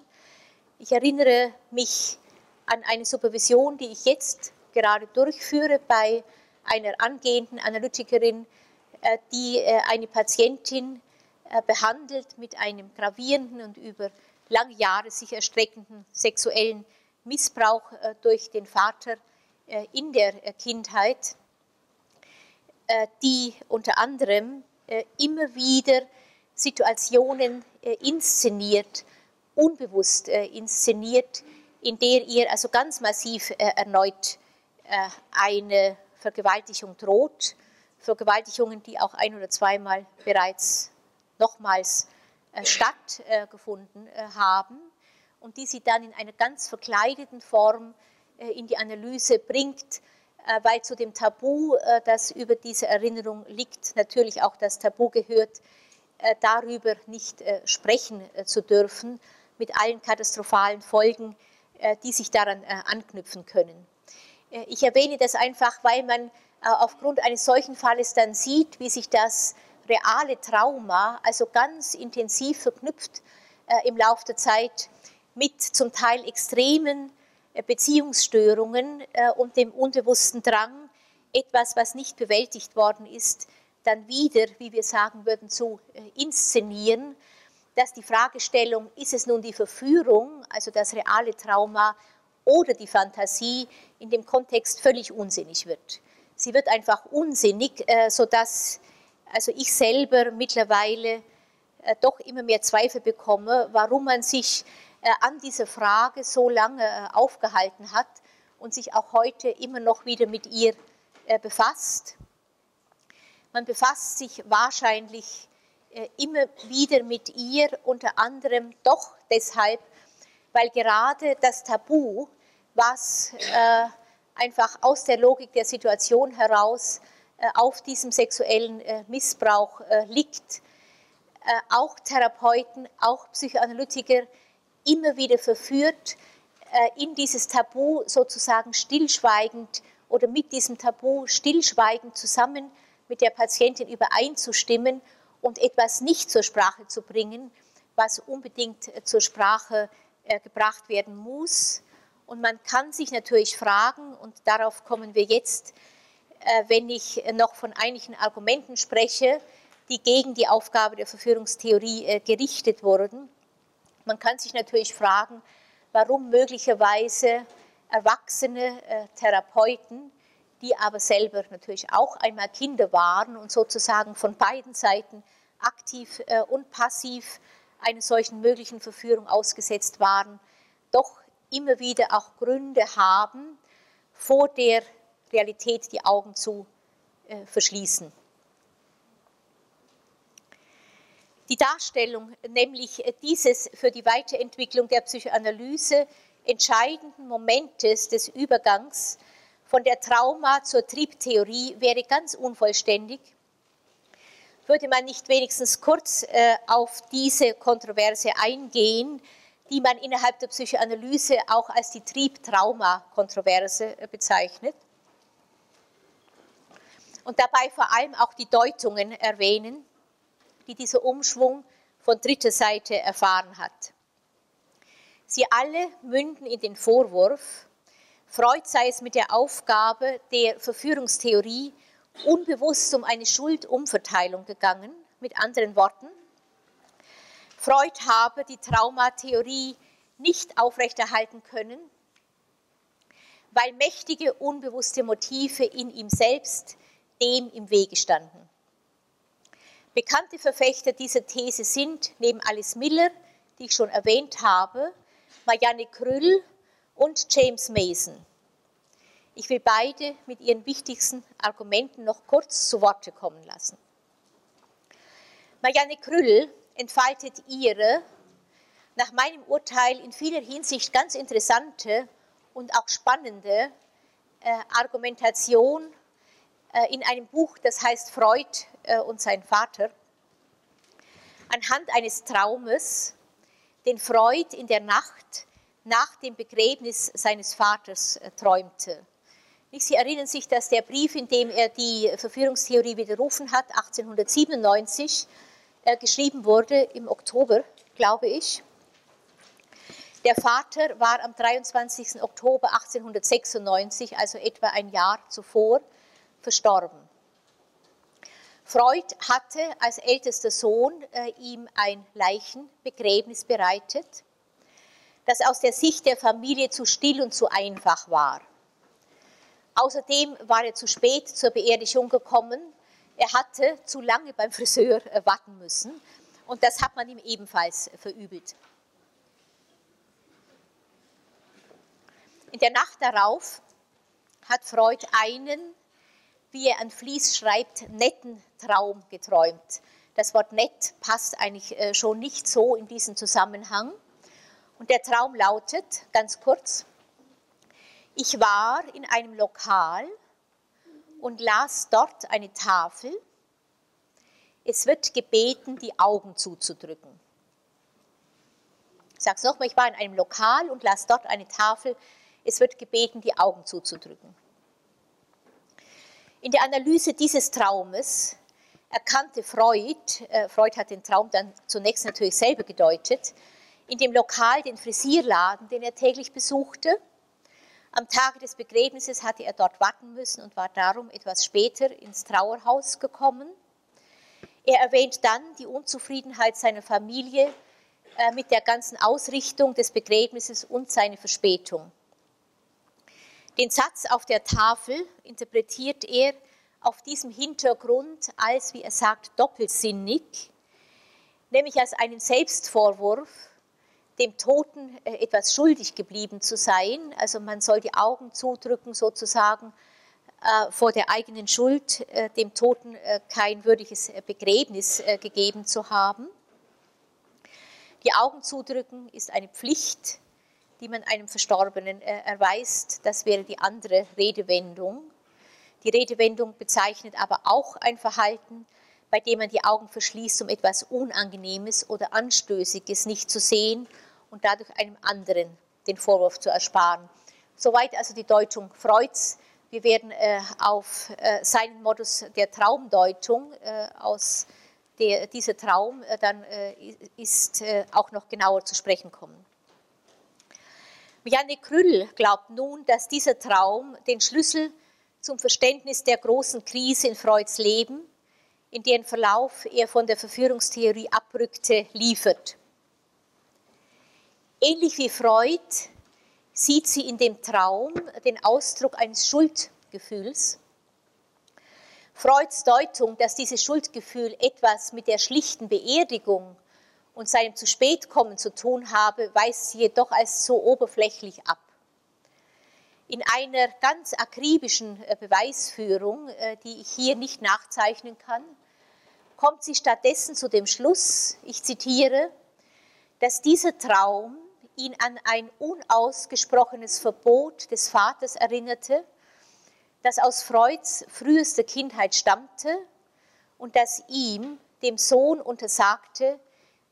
Ich erinnere mich an eine Supervision, die ich jetzt gerade durchführe bei einer angehenden Analytikerin, äh, die äh, eine Patientin äh, behandelt mit einem gravierenden und über lange Jahre sich erstreckenden sexuellen Missbrauch durch den Vater in der Kindheit. Die unter anderem immer wieder Situationen inszeniert, unbewusst inszeniert, in der ihr also ganz massiv erneut eine Vergewaltigung droht. Vergewaltigungen, die auch ein oder zweimal bereits nochmals stattgefunden haben und die sie dann in einer ganz verkleideten Form in die Analyse bringt, äh, weil zu dem Tabu, äh, das über diese Erinnerung liegt, natürlich auch das Tabu gehört, äh, darüber nicht sprechen zu dürfen, mit allen katastrophalen Folgen, die sich daran anknüpfen können. Ich erwähne das einfach, weil man aufgrund eines solchen Falles dann sieht, wie sich das reale Trauma also ganz intensiv verknüpft im Laufe der Zeit mit zum Teil extremen äh, Beziehungsstörungen äh, und dem unbewussten Drang, etwas, was nicht bewältigt worden ist, dann wieder, wie wir sagen würden, zu äh, inszenieren, dass die Fragestellung, ist es nun die Verführung, also das reale Trauma oder die Fantasie, in dem Kontext völlig unsinnig wird. Sie wird einfach unsinnig, sodass also ich selber mittlerweile doch immer mehr Zweifel bekomme, warum man sich äh, an dieser Frage so lange äh, aufgehalten hat und sich auch heute immer noch wieder mit ihr äh, befasst. Man befasst sich wahrscheinlich immer wieder mit ihr, unter anderem doch deshalb, weil gerade das Tabu, was einfach aus der Logik der Situation heraus auf diesem sexuellen Missbrauch liegt, auch Therapeuten, auch Psychoanalytiker immer wieder verführt, äh, in dieses Tabu sozusagen stillschweigend oder mit diesem Tabu stillschweigend zusammen mit der Patientin übereinzustimmen und etwas nicht zur Sprache zu bringen, was unbedingt äh, zur Sprache äh, gebracht werden muss. Und man kann sich natürlich fragen, und darauf kommen wir jetzt, wenn ich noch von einigen Argumenten spreche, die gegen die Aufgabe der Verführungstheorie gerichtet wurden, man kann sich natürlich fragen, warum möglicherweise erwachsene äh, Therapeuten, die aber selber natürlich auch einmal Kinder waren und sozusagen von beiden Seiten aktiv äh, und passiv einer solchen möglichen Verführung ausgesetzt waren, doch immer wieder auch Gründe haben, vor der Realität die Augen zu äh, verschließen. Die Darstellung nämlich dieses für die Weiterentwicklung der Psychoanalyse entscheidenden Momentes des Übergangs von der Trauma zur Triebtheorie wäre ganz unvollständig, würde man nicht wenigstens kurz äh, auf diese Kontroverse eingehen, die man innerhalb der Psychoanalyse auch als die Triebtrauma-Kontroverse äh, bezeichnet. Und dabei vor allem auch die Deutungen erwähnen, die dieser Umschwung von dritter Seite erfahren hat. Sie alle münden in den Vorwurf, Freud sei es mit der Aufgabe der Verführungstheorie unbewusst um eine Schuldumverteilung gegangen, mit anderen Worten. Freud habe die Traumatheorie nicht aufrechterhalten können, weil mächtige unbewusste Motive in ihm selbst dem im Wege standen. Bekannte Verfechter dieser These sind neben Alice Miller, die ich schon erwähnt habe, Marianne Krüll und James Mason. Ich will beide mit ihren wichtigsten Argumenten noch kurz zu Worte kommen lassen. Marianne Krüll entfaltet ihre, nach meinem Urteil in vieler Hinsicht ganz interessante und auch spannende äh, Argumentation äh, in einem Buch, das heißt Freud äh, und sein Vater, anhand eines Traumes, den Freud in der Nacht nach dem Begräbnis seines Vaters äh, träumte. Sie erinnern sich, dass der Brief, in dem er die Verführungstheorie widerrufen hat, 1897, äh, geschrieben wurde, im Oktober, glaube ich. Der Vater war am 23. Oktober 1896, also etwa ein Jahr zuvor, verstorben. Freud hatte als ältester Sohn äh, ihm ein Leichenbegräbnis bereitet, das aus der Sicht der Familie zu still und zu einfach war. Außerdem war er zu spät zur Beerdigung gekommen. Er hatte zu lange beim Friseur äh, warten müssen und das hat man ihm ebenfalls verübelt. In der Nacht darauf hat Freud einen, wie er an Fließ schreibt, netten Traum geträumt. Das Wort nett passt eigentlich äh, schon nicht so in diesen Zusammenhang. Und der Traum lautet, ganz kurz, ich war in einem Lokal und las dort eine Tafel. Es wird gebeten, die Augen zuzudrücken. Ich sage es nochmal, ich war in einem Lokal und las dort eine Tafel. Es wird gebeten, die Augen zuzudrücken. In der Analyse dieses Traumes erkannte Freud, äh, Freud hat den Traum dann zunächst natürlich selber gedeutet, in dem Lokal den Frisierladen, den er täglich besuchte, am Tage des Begräbnisses hatte er dort warten müssen und war darum etwas später ins Trauerhaus gekommen. Er erwähnt dann die Unzufriedenheit seiner Familie äh, mit der ganzen Ausrichtung des Begräbnisses und seine Verspätung. Den Satz auf der Tafel interpretiert er auf diesem Hintergrund als, wie er sagt, doppelsinnig, nämlich als einen Selbstvorwurf dem Toten äh, etwas schuldig geblieben zu sein. Also man soll die Augen zudrücken sozusagen äh, vor der eigenen Schuld, äh, dem Toten kein würdiges Begräbnis gegeben zu haben. Die Augen zudrücken ist eine Pflicht, die man einem Verstorbenen erweist. Das wäre die andere Redewendung. Die Redewendung bezeichnet aber auch ein Verhalten, bei dem man die Augen verschließt, um etwas Unangenehmes oder Anstößiges nicht zu sehen und dadurch einem anderen den Vorwurf zu ersparen. Soweit also die Deutung Freuds. Wir werden äh, auf äh, seinen Modus der Traumdeutung äh, aus der, dieser Traum äh, dann äh, ist äh, auch noch genauer zu sprechen kommen. Janne Krüll glaubt nun, dass dieser Traum den Schlüssel zum Verständnis der großen Krise in Freuds Leben, in deren Verlauf er von der Verführungstheorie abrückte, liefert. Ähnlich wie Freud sieht sie in dem Traum den Ausdruck eines Schuldgefühls. Freuds Deutung, dass dieses Schuldgefühl etwas mit der schlichten Beerdigung und seinem zu spät kommen zu tun habe, weist sie jedoch als so oberflächlich ab. in einer ganz akribischen äh, Beweisführung, äh, die ich hier nicht nachzeichnen kann, kommt sie stattdessen zu dem Schluss, ich zitiere, dass dieser Traum ihn an ein unausgesprochenes Verbot des Vaters erinnerte, das aus Freuds frühester Kindheit stammte und das ihm, dem Sohn, untersagte,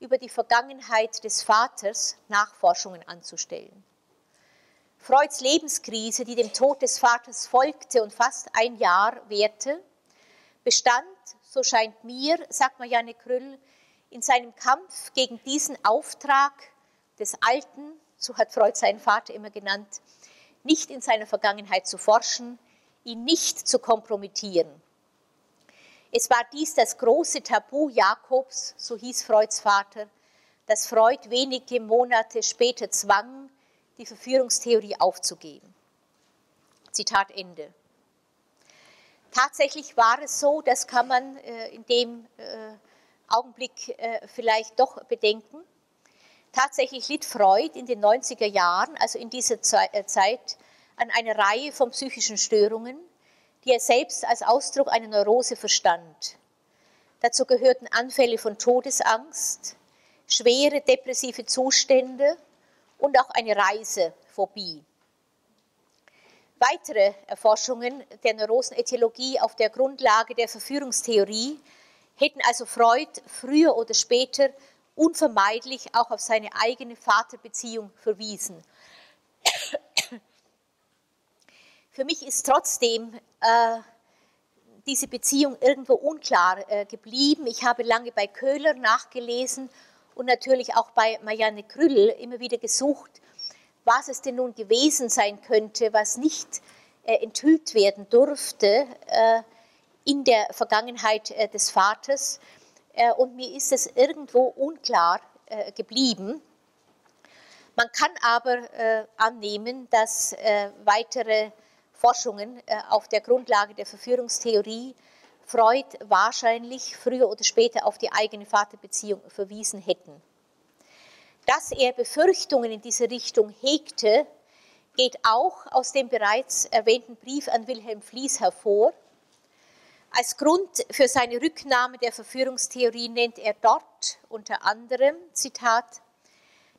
über die Vergangenheit des Vaters Nachforschungen anzustellen. Freuds Lebenskrise, die dem Tod des Vaters folgte und fast ein Jahr währte, bestand, so scheint mir, sagt Marianne Krüll, in seinem Kampf gegen diesen Auftrag des Alten, so hat Freud seinen Vater immer genannt, nicht in seiner Vergangenheit zu forschen, ihn nicht zu kompromittieren. Es war dies das große Tabu Jakobs, so hieß Freuds Vater, das Freud wenige Monate später zwang, die Verführungstheorie aufzugeben. Zitat Ende. Tatsächlich war es so, das kann man äh, in dem äh, Augenblick äh, vielleicht doch bedenken. Tatsächlich litt Freud in den 90er Jahren, also in dieser Zeit, an einer Reihe von psychischen Störungen, die er selbst als Ausdruck einer Neurose verstand. Dazu gehörten Anfälle von Todesangst, schwere depressive Zustände, und auch eine Reisephobie. Weitere Erforschungen der Neurosenethiologie auf der Grundlage der Verführungstheorie hätten also Freud früher oder später unvermeidlich auch auf seine eigene Vaterbeziehung verwiesen. Für mich ist trotzdem äh, diese Beziehung irgendwo unklar äh, geblieben. Ich habe lange bei Köhler nachgelesen und natürlich auch bei Marianne Krüll immer wieder gesucht, was es denn nun gewesen sein könnte, was nicht äh, enthüllt werden durfte äh, in der Vergangenheit äh, des Vaters. Äh, und mir ist es irgendwo unklar äh, geblieben. Man kann aber äh, annehmen, dass weitere Forschungen auf der Grundlage der Verführungstheorie Freud wahrscheinlich früher oder später auf die eigene Vaterbeziehung verwiesen hätten. Dass er Befürchtungen in diese Richtung hegte, geht auch aus dem bereits erwähnten Brief an Wilhelm Flies hervor. Als Grund für seine Rücknahme der Verführungstheorie nennt er dort unter anderem, Zitat,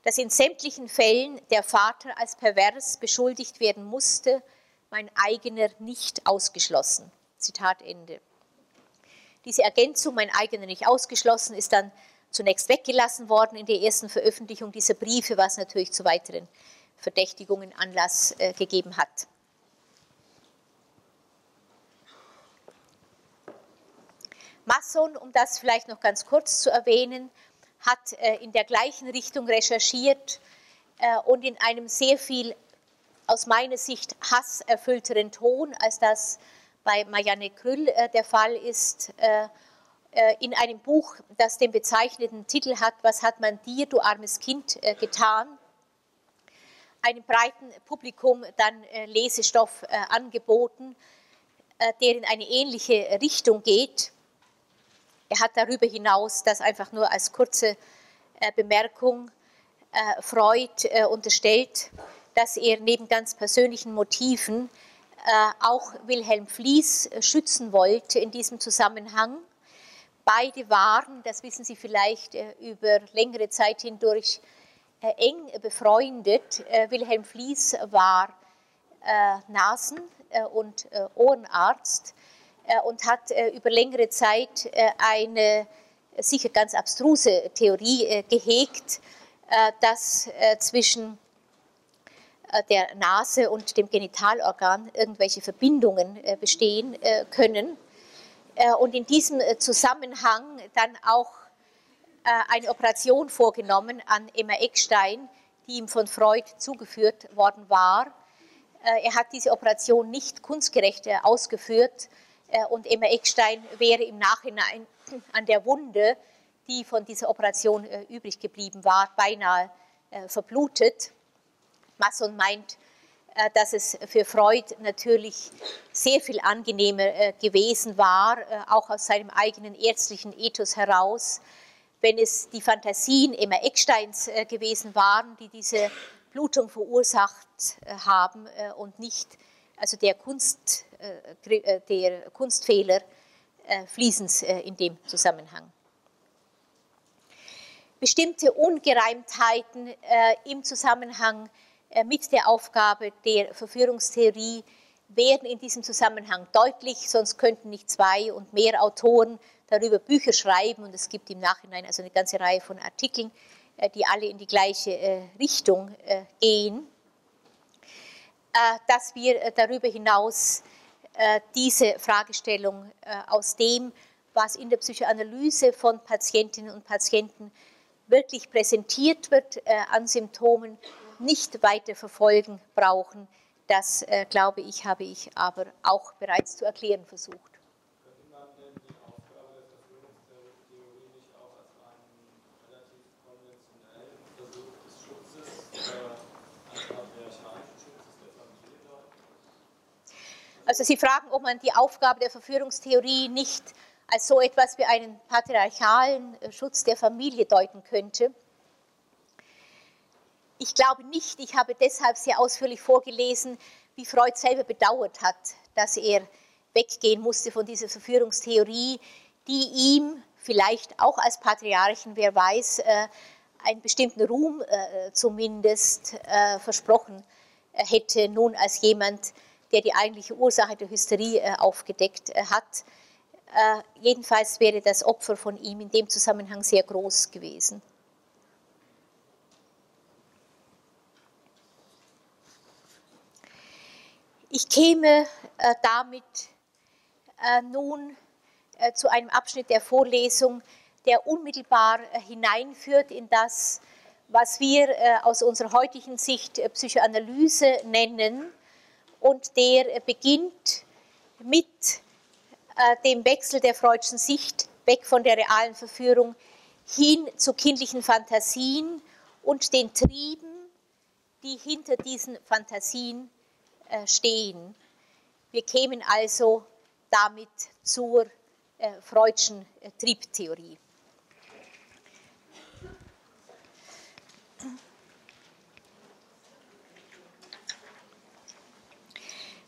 dass in sämtlichen Fällen der Vater als pervers beschuldigt werden musste, mein eigener nicht ausgeschlossen. Zitat Ende. Diese Ergänzung, mein eigener nicht ausgeschlossen, ist dann zunächst weggelassen worden in der ersten Veröffentlichung dieser Briefe, was natürlich zu weiteren Verdächtigungen Anlass äh, gegeben hat. Masson, um das vielleicht noch ganz kurz zu erwähnen, hat äh, in der gleichen Richtung recherchiert äh, und in einem sehr viel aus meiner Sicht hasserfüllteren Ton, als das bei Marianne Krüll äh, der Fall ist, in einem Buch, das den bezeichneten Titel hat, Was hat man dir, du armes Kind, getan? einem breiten Publikum dann Lesestoff angeboten, der in eine ähnliche Richtung geht. Er hat darüber hinaus, das einfach nur als kurze Bemerkung, Freud unterstellt, dass er neben ganz persönlichen Motiven äh, auch Wilhelm Flies äh, schützen wollte in diesem Zusammenhang. Beide waren, das wissen Sie vielleicht, äh, über längere Zeit hindurch eng befreundet. Wilhelm Flies war Nasen- und Ohrenarzt und hat über längere Zeit eine sicher ganz abstruse Theorie gehegt, dass zwischen äh, der Nase und dem Genitalorgan irgendwelche Verbindungen äh, bestehen äh, können. Und in diesem Zusammenhang dann auch eine Operation vorgenommen an Emma Eckstein, die ihm von Freud zugeführt worden war. Er hat diese Operation nicht kunstgerecht ausgeführt und Emma Eckstein wäre im Nachhinein an der Wunde, die von dieser Operation übrig geblieben war, beinahe verblutet. Masson meint, äh, dass es für Freud natürlich sehr viel angenehmer äh, gewesen war, äh, auch aus seinem eigenen ärztlichen Ethos heraus, wenn es die Fantasien Emma Ecksteins gewesen waren, die diese Blutung verursacht haben und nicht also der, Kunst, der Kunstfehler fließend in dem Zusammenhang. Bestimmte Ungereimtheiten im Zusammenhang mit der Aufgabe der Verführungstheorie werden in diesem Zusammenhang deutlich, sonst könnten nicht zwei und mehr Autoren darüber Bücher schreiben und es gibt im Nachhinein also eine ganze Reihe von Artikeln, äh, die alle in die gleiche äh, Richtung äh, gehen, dass wir darüber hinaus diese Fragestellung aus dem, was in der Psychoanalyse von Patientinnen und Patienten wirklich präsentiert wird an Symptomen, nicht weiter verfolgen brauchen. Das, glaube ich, habe ich aber auch bereits zu erklären versucht. Also Sie fragen, ob man die Aufgabe der Verführungstheorie nicht als so etwas wie einen patriarchalen äh, Schutz der Familie deuten könnte. Ich glaube nicht, ich habe deshalb sehr ausführlich vorgelesen, wie Freud selber bedauert hat, dass er weggehen musste von dieser Verführungstheorie, die ihm vielleicht auch als Patriarchen, wer weiß, äh, einen bestimmten Ruhm äh, zumindest versprochen hätte, nun als jemand, der die eigentliche Ursache der Hysterie äh, aufgedeckt äh, hat. Äh, jedenfalls wäre das Opfer von ihm in dem Zusammenhang sehr groß gewesen. Ich käme damit nun zu einem Abschnitt der Vorlesung, der unmittelbar hineinführt in das, was wir aus unserer heutigen Sicht Psychoanalyse nennen und der beginnt mit äh, dem Wechsel der freudschen Sicht weg von der realen Verführung hin zu kindlichen Fantasien und den Trieben, die hinter diesen Fantasien äh, stehen. Wir kämen also damit zur äh, freudschen Triebtheorie.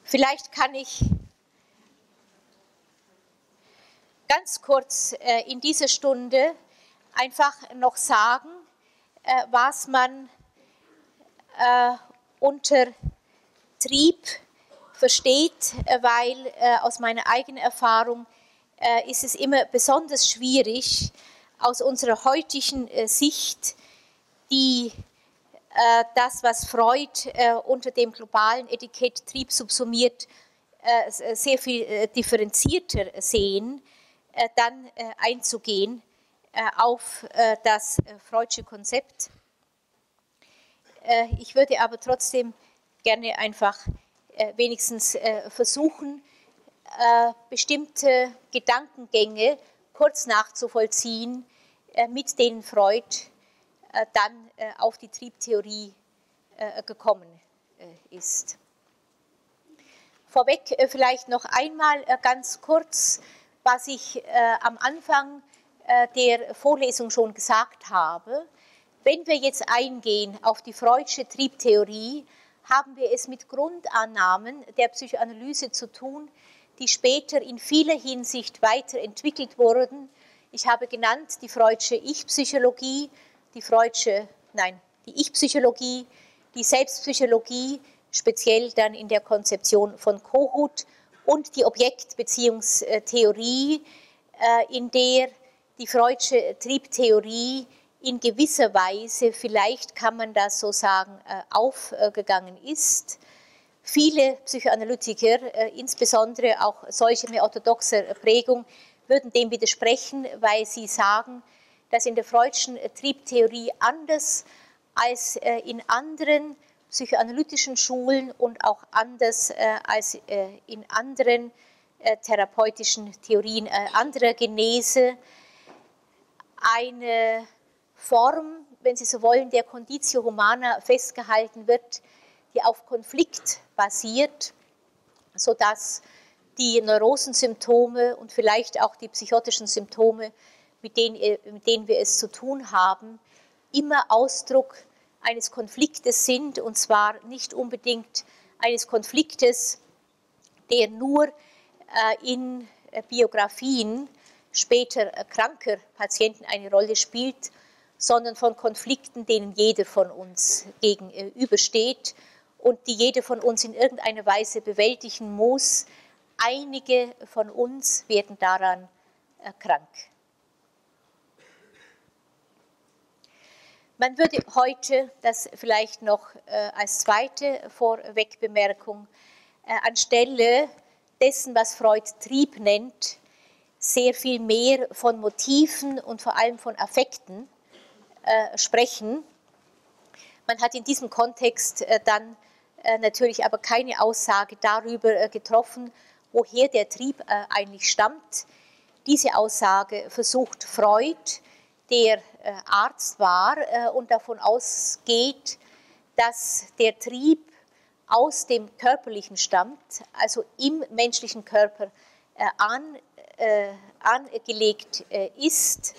Vielleicht kann ich ganz kurz äh, in dieser Stunde einfach noch sagen, äh, was man äh, unter Trieb versteht, weil aus meiner eigenen Erfahrung ist es immer besonders schwierig, aus unserer heutigen Sicht die das, was Freud äh, unter dem globalen Etikett Trieb subsumiert, äh, sehr viel differenzierter sehen, dann einzugehen auf das Freudsche Konzept. Ich würde aber trotzdem gerne einfach wenigstens versuchen, bestimmte Gedankengänge kurz nachzuvollziehen, mit denen Freud äh, dann äh, auf die Triebtheorie äh, gekommen ist. Vorweg vielleicht noch einmal ganz kurz, was ich am Anfang der Vorlesung schon gesagt habe. Wenn wir jetzt eingehen auf die Freudsche Triebtheorie, haben wir es mit Grundannahmen der Psychoanalyse zu tun, die später in vieler Hinsicht weiterentwickelt wurden. Ich habe genannt die Freudsche Ich-Psychologie, die Freudsche, nein, die Ich-Psychologie, die Selbstpsychologie, speziell dann in der Konzeption von Kohut und die Objektbeziehungstheorie, äh, in der die Freudsche Triebtheorie in gewisser Weise, vielleicht kann man das so sagen, äh, aufgegangen ist. Viele Psychoanalytiker, äh, insbesondere auch solche mit orthodoxer Prägung, würden dem widersprechen, weil sie sagen, dass in der Freudschen Triebtheorie anders als äh, in anderen psychoanalytischen Schulen und auch anders äh, als äh, in anderen therapeutischen Theorien anderer Genese eine Form, wenn Sie so wollen, der Conditio Humana festgehalten wird, die auf Konflikt basiert, sodass die Neurosensymptome und vielleicht auch die psychotischen Symptome mit denen, äh, mit denen wir es zu tun haben, immer Ausdruck eines Konfliktes sind, und zwar nicht unbedingt eines Konfliktes, der nur in Biografien später kranker Patienten eine Rolle spielt, sondern von Konflikten, denen jeder von uns gegenübersteht und die jeder von uns in irgendeiner Weise bewältigen muss. Einige von uns werden daran krank. Man würde heute, das vielleicht noch äh, als zweite Vorwegbemerkung, äh, anstelle dessen, was Freud Trieb nennt, sehr viel mehr von Motiven und vor allem von Affekten äh, sprechen. Man hat in diesem Kontext äh, dann äh, natürlich aber keine Aussage darüber äh, getroffen, woher der Trieb eigentlich stammt. Diese Aussage versucht Freud der äh, Arzt war äh, und davon ausgeht, dass der Trieb aus dem Körperlichen stammt, also im menschlichen Körper äh, an, angelegt ist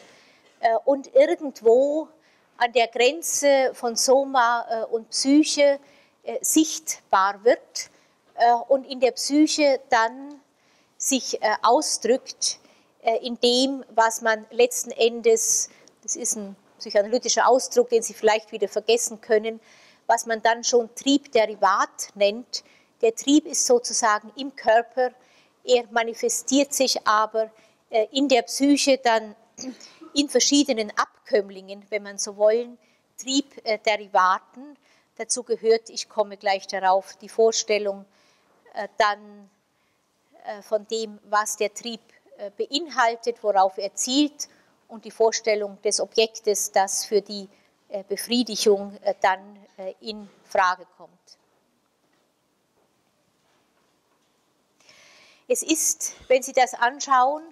und irgendwo an der Grenze von Soma und Psyche sichtbar wird und in der Psyche dann sich ausdrückt in dem, was man letzten Endes das ist ein psychoanalytischer Ausdruck, den Sie vielleicht wieder vergessen können, was man dann schon Triebderivat nennt. Der Trieb ist sozusagen im Körper, er manifestiert sich aber äh, in der Psyche dann in verschiedenen Abkömmlingen, wenn man so wollen, Triebderivaten. Dazu gehört, ich komme gleich darauf, die Vorstellung äh, dann äh, von dem, was der Trieb beinhaltet, worauf er zielt und die Vorstellung des Objektes, das für die äh, Befriedigung äh, dann äh, in Frage kommt. Es ist, wenn Sie das anschauen,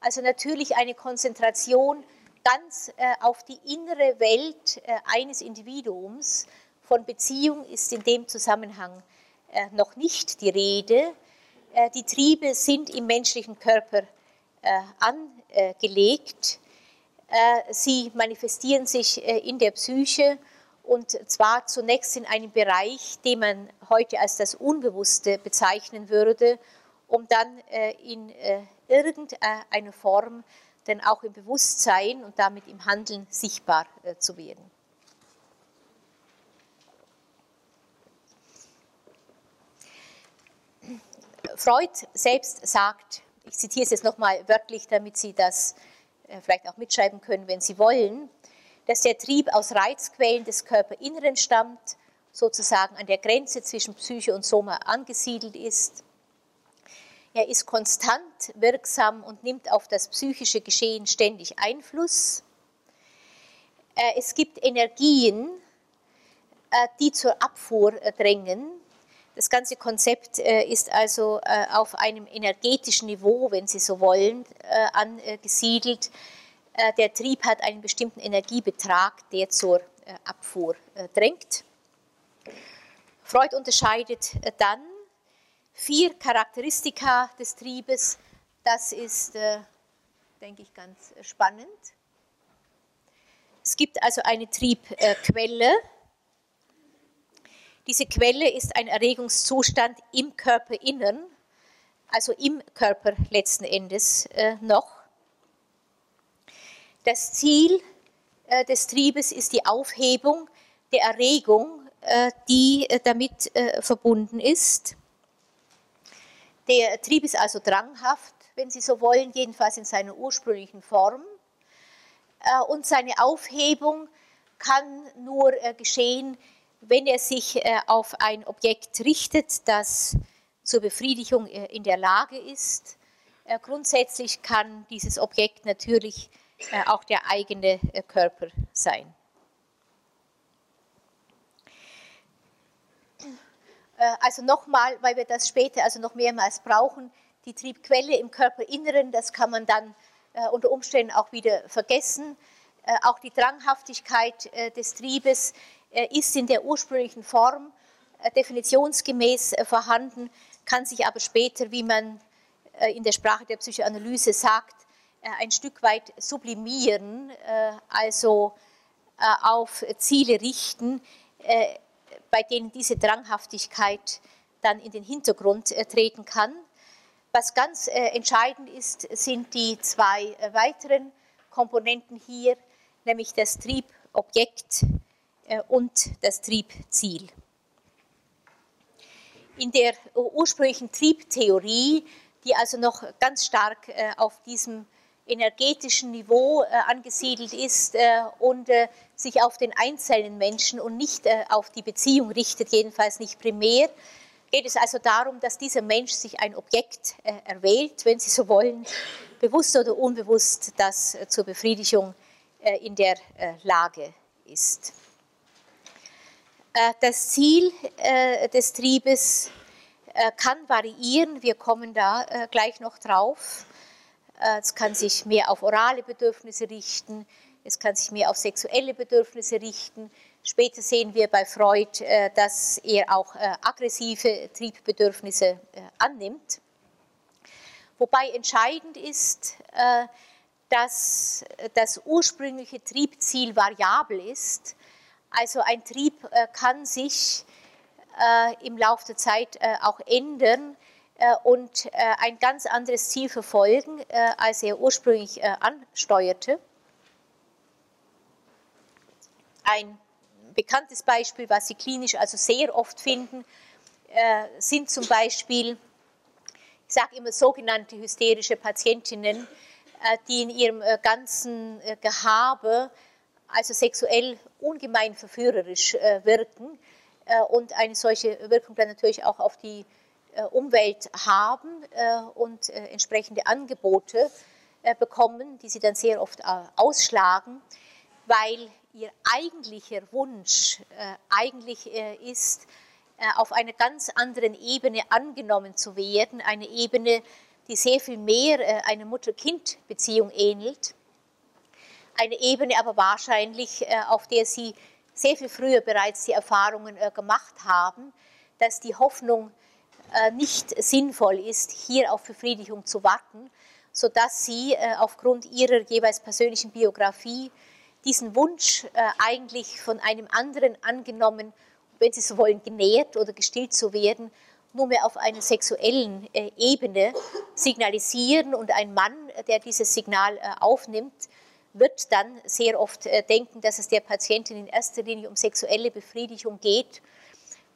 also natürlich eine Konzentration ganz auf die innere Welt eines Individuums. Von Beziehung ist in dem Zusammenhang noch nicht die Rede. Die Triebe sind im menschlichen Körper angelegt. Äh, sie manifestieren sich äh, in der Psyche und zwar zunächst in einem Bereich, den man heute als das Unbewusste bezeichnen würde, um dann äh, in irgendeiner Form dann auch im Bewusstsein und damit im Handeln sichtbar zu werden. Freud selbst sagt, ich zitiere es jetzt nochmal wörtlich, damit Sie das äh, vielleicht auch mitschreiben können, wenn Sie wollen, dass der Trieb aus Reizquellen des Körperinneren stammt, sozusagen an der Grenze zwischen Psyche und Soma angesiedelt ist. Er ist konstant wirksam und nimmt auf das psychische Geschehen ständig Einfluss. Äh, es gibt Energien, äh, die zur Abfuhr drängen. Das ganze Konzept ist also auf einem energetischen Niveau, wenn Sie so wollen, angesiedelt. Äh, der Trieb hat einen bestimmten Energiebetrag, der zur äh, Abfuhr äh, drängt. Freud unterscheidet dann vier Charakteristika des Triebes. Das ist, denke ich, ganz spannend. Es gibt also eine Triebquelle. Diese Quelle ist ein Erregungszustand im Körperinnern, also im Körper letzten Endes noch. Das Ziel äh, des Triebes ist die Aufhebung der Erregung, äh, die äh, damit verbunden ist. Der Trieb ist also dranghaft, wenn Sie so wollen, jedenfalls in seiner ursprünglichen Form. Und seine Aufhebung kann nur geschehen, wenn er sich auf ein Objekt richtet, das zur Befriedigung in der Lage ist. Grundsätzlich kann dieses Objekt natürlich äh, auch der eigene äh, Körper sein. Äh, also nochmal, weil wir das später also noch mehrmals brauchen, die Triebquelle im Körperinneren, das kann man dann unter Umständen auch wieder vergessen. Auch die Dranghaftigkeit des Triebes ist in der ursprünglichen Form definitionsgemäß vorhanden, kann sich aber später, wie man in der Sprache der Psychoanalyse sagt, äh, ein Stück weit sublimieren, äh, also äh, auf Ziele richten, bei denen diese Dranghaftigkeit dann in den Hintergrund treten kann. Was ganz entscheidend ist, sind die zwei weiteren Komponenten hier, nämlich das Triebobjekt und das Triebziel. In der ursprünglichen Triebtheorie, die also noch ganz stark auf diesem energetischen Niveau äh, angesiedelt ist äh, und äh, sich auf den einzelnen Menschen und nicht äh, auf die Beziehung richtet, jedenfalls nicht primär, geht es also darum, dass dieser Mensch sich ein Objekt äh, erwählt, wenn Sie so wollen, bewusst oder unbewusst, das äh, zur Befriedigung in der Lage ist. Das Ziel des Triebes kann variieren, wir kommen da gleich noch drauf. Äh, es kann sich mehr auf orale Bedürfnisse richten, es kann sich mehr auf sexuelle Bedürfnisse richten. Später sehen wir bei Freud, äh, dass er auch äh, aggressive Triebbedürfnisse annimmt. Wobei entscheidend ist, dass das ursprüngliche Triebziel variabel ist. Also ein Trieb kann sich im Laufe der Zeit auch ändern, äh, und äh, ein ganz anderes Ziel verfolgen, äh, als er ursprünglich ansteuerte. Ein bekanntes Beispiel, was Sie klinisch also sehr oft finden, sind zum Beispiel, ich sage immer sogenannte hysterische Patientinnen, die in ihrem ganzen Gehabe also sexuell ungemein verführerisch wirken und eine solche Wirkung dann natürlich auch auf die äh, Umwelt haben äh, und äh, entsprechende Angebote bekommen, die sie dann sehr oft ausschlagen, weil ihr eigentlicher Wunsch eigentlich ist, auf einer ganz anderen Ebene angenommen zu werden, eine Ebene, die sehr viel mehr einer Mutter-Kind-Beziehung ähnelt, eine Ebene aber wahrscheinlich, auf der sie sehr viel früher bereits die Erfahrungen gemacht haben, dass die Hoffnung äh, nicht sinnvoll ist, hier auf Befriedigung zu warten, sodass sie äh, aufgrund ihrer jeweils persönlichen Biografie diesen Wunsch äh, eigentlich von einem anderen angenommen, wenn Sie so wollen, genährt oder gestillt zu werden, nur mehr auf einer sexuellen Ebene signalisieren und ein Mann, der dieses Signal aufnimmt, wird dann sehr oft denken, dass es der Patientin in erster Linie um sexuelle Befriedigung geht,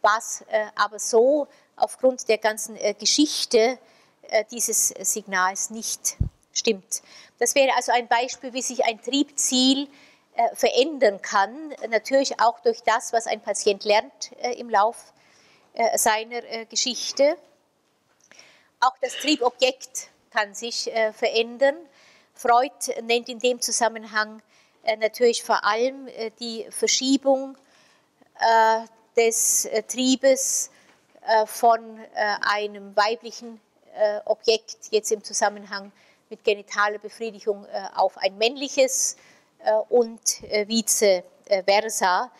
was aber so aufgrund der ganzen äh, Geschichte äh, dieses Signals nicht stimmt. Das wäre also ein Beispiel, wie sich ein Triebziel äh, verändern kann, natürlich auch durch das, was ein Patient lernt im Lauf seiner Geschichte. Auch das Triebobjekt kann sich verändern. Freud nennt in dem Zusammenhang natürlich vor allem die Verschiebung des Triebes äh, von äh, einem weiblichen äh, Objekt, jetzt im Zusammenhang mit genitaler Befriedigung, auf ein männliches und vice versa.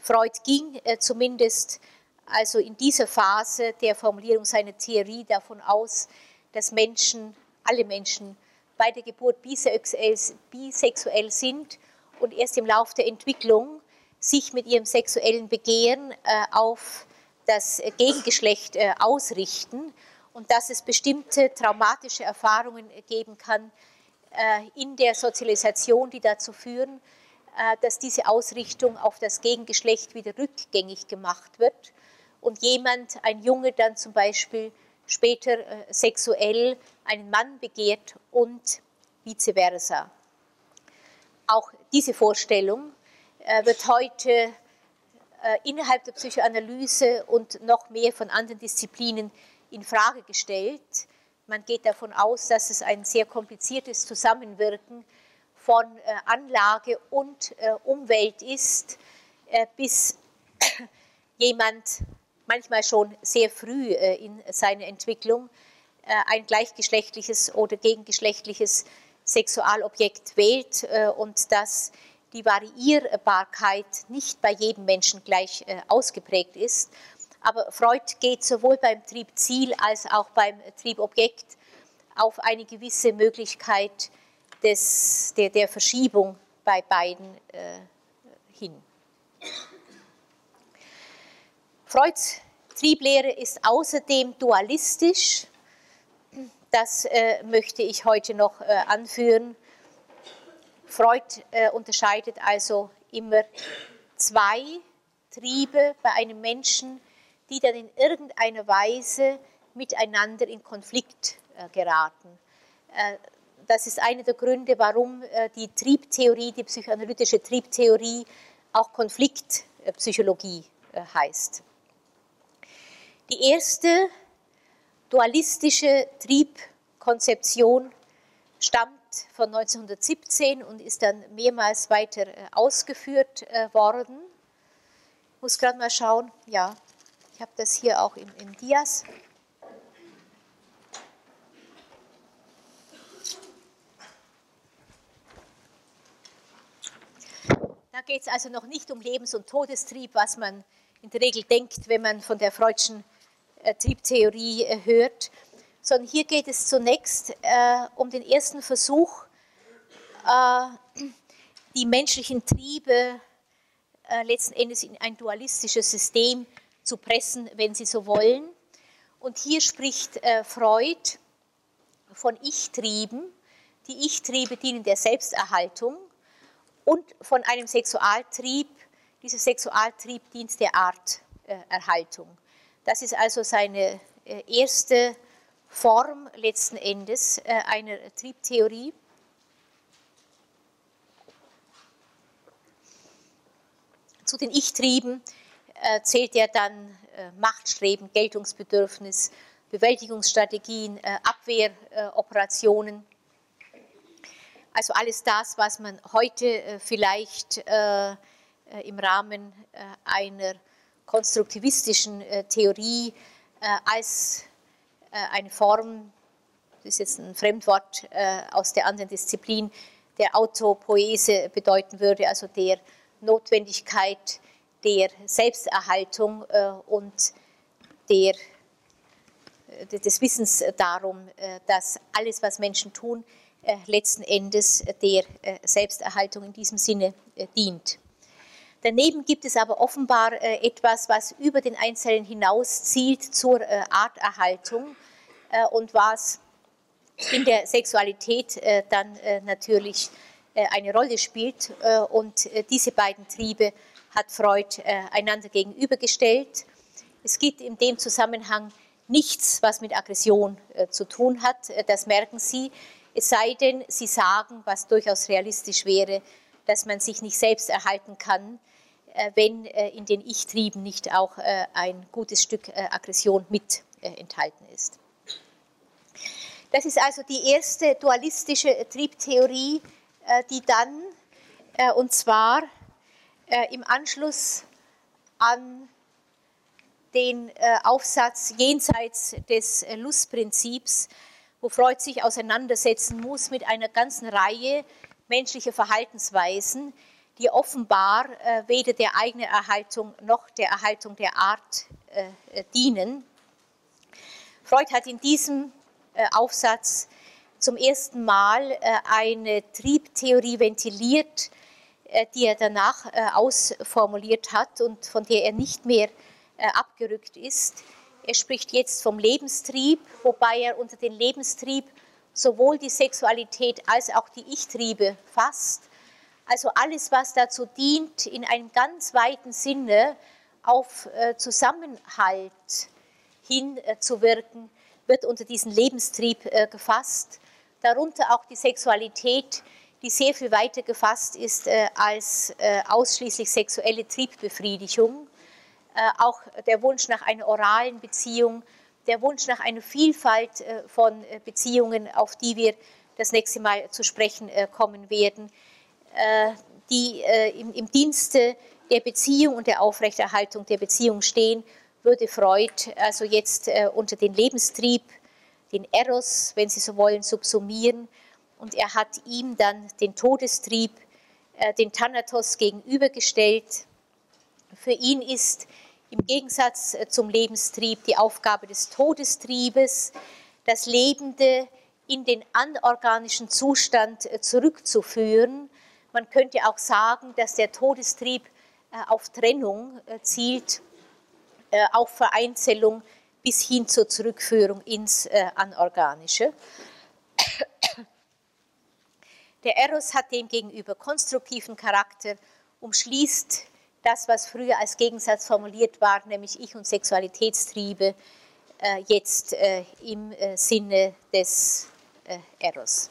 Freud ging zumindest also in dieser Phase der Formulierung seiner Theorie davon aus, dass Menschen, alle Menschen bei der Geburt bisexuell, sind und erst im Laufe der Entwicklung sich mit ihrem sexuellen Begehren auf das Gegengeschlecht äh, ausrichten und dass es bestimmte traumatische Erfahrungen geben kann äh, in der Sozialisation, die dazu führen, äh, dass diese Ausrichtung auf das Gegengeschlecht wieder rückgängig gemacht wird und jemand, ein Junge dann zum Beispiel später sexuell einen Mann begehrt und vice versa. Auch diese Vorstellung wird heute äh, innerhalb der Psychoanalyse und noch mehr von anderen Disziplinen in Frage gestellt. Man geht davon aus, dass es ein sehr kompliziertes Zusammenwirken von äh, Anlage und äh, Umwelt ist, bis [clears throat] jemand manchmal schon sehr früh in seiner Entwicklung ein gleichgeschlechtliches oder gegengeschlechtliches Sexualobjekt wählt und das die Variierbarkeit nicht bei jedem Menschen gleich äh, ausgeprägt ist. Aber Freud geht sowohl beim Triebziel als auch beim Triebobjekt auf eine gewisse Möglichkeit des, der, der Verschiebung bei beiden äh, hin. Freuds Trieblehre ist außerdem dualistisch. Das äh, möchte ich heute noch äh, anführen. Freud äh, unterscheidet also immer zwei Triebe bei einem Menschen, die dann in irgendeiner Weise miteinander in Konflikt äh, geraten. Äh, das ist einer der Gründe, warum äh, die Triebtheorie, die psychoanalytische Triebtheorie auch Konfliktpsychologie heißt. Die erste dualistische Triebkonzeption stammt von 1917 und ist dann mehrmals weiter äh, ausgeführt äh, worden. Ich muss gerade mal schauen, ja, ich habe das hier auch im, im Dias. Da geht es also noch nicht um Lebens- und Todestrieb, was man in der Regel denkt, wenn man von der Freudschen Triebtheorie äh, hört, sondern hier geht es zunächst äh, um den ersten Versuch, die menschlichen Triebe letzten Endes in ein dualistisches System zu pressen, wenn Sie so wollen. Und hier spricht Freud von Ich-Trieben. Die Ich-Triebe dienen der Selbsterhaltung und von einem Sexualtrieb. Dieser Sexualtrieb dient der Arterhaltung. Das ist also seine äh, erste Form letzten Endes äh, einer Triebtheorie. Zu den Ich-Trieben äh, zählt er dann Machtstreben, Geltungsbedürfnis, Bewältigungsstrategien, Abwehroperationen. Also alles das, was man heute vielleicht im Rahmen einer konstruktivistischen äh, Theorie äh, als äh, eine Form, das ist jetzt ein Fremdwort aus der anderen Disziplin, der Autopoese bedeuten würde, also der Notwendigkeit der Selbsterhaltung und der, des Wissens darum, dass alles, was Menschen tun, letzten Endes der Selbsterhaltung in diesem Sinne dient. Daneben gibt es aber offenbar äh, etwas, was über den Einzelnen hinaus zielt zur äh, Arterhaltung äh, und was in der Sexualität dann natürlich eine Rolle spielt. Und diese beiden Triebe hat Freud einander gegenübergestellt. Es gibt in dem Zusammenhang nichts, was mit Aggression zu tun hat. Das merken Sie. Es sei denn, Sie sagen, was durchaus realistisch wäre, dass man sich nicht selbst erhalten kann, wenn äh, in den Ich-Trieben nicht auch äh, ein gutes Stück Aggression mit enthalten ist. Das ist also die erste dualistische Triebtheorie, die dann, und zwar im Anschluss an den Aufsatz jenseits des Lustprinzips, wo Freud sich auseinandersetzen muss mit einer ganzen Reihe menschlicher Verhaltensweisen, die offenbar äh, weder der eigenen Erhaltung noch der Erhaltung der Art äh, dienen. Freud hat in diesem äh, Aufsatz zum ersten Mal äh, eine Triebtheorie ventiliert, äh, die er danach äh, ausformuliert hat und von der er nicht mehr abgerückt ist. Er spricht jetzt vom Lebenstrieb, wobei er unter den Lebenstrieb sowohl die Sexualität als auch die Ich-Triebe fasst also alles, was dazu dient, in einem ganz weiten Sinne auf äh, Zusammenhalt hinzuwirken, äh, wird unter diesen Lebenstrieb äh, gefasst. Darunter auch die Sexualität, die sehr viel weiter gefasst ist als ausschließlich sexuelle Triebbefriedigung. Auch der Wunsch nach einer oralen Beziehung, der Wunsch nach einer Vielfalt von Beziehungen, auf die wir das nächste Mal zu sprechen kommen werden, die äh, im, Dienste der Beziehung und der Aufrechterhaltung der Beziehung stehen, würde Freud also jetzt äh, unter den Lebenstrieb, den Eros, wenn Sie so wollen, subsumieren. Und er hat ihm dann den Todestrieb, den Thanatos gegenübergestellt. Für ihn ist im Gegensatz zum Lebenstrieb die Aufgabe des Todestriebes, das Lebende in den anorganischen Zustand zurückzuführen man könnte auch sagen, dass der Todestrieb äh, auf Trennung äh, zielt auf Vereinzelung bis hin zur Zurückführung ins Anorganische. Der Eros hat demgegenüber konstruktiven Charakter, umschließt das, was früher als Gegensatz formuliert war, nämlich Ich- und Sexualitätstriebe, jetzt im Sinne des Eros.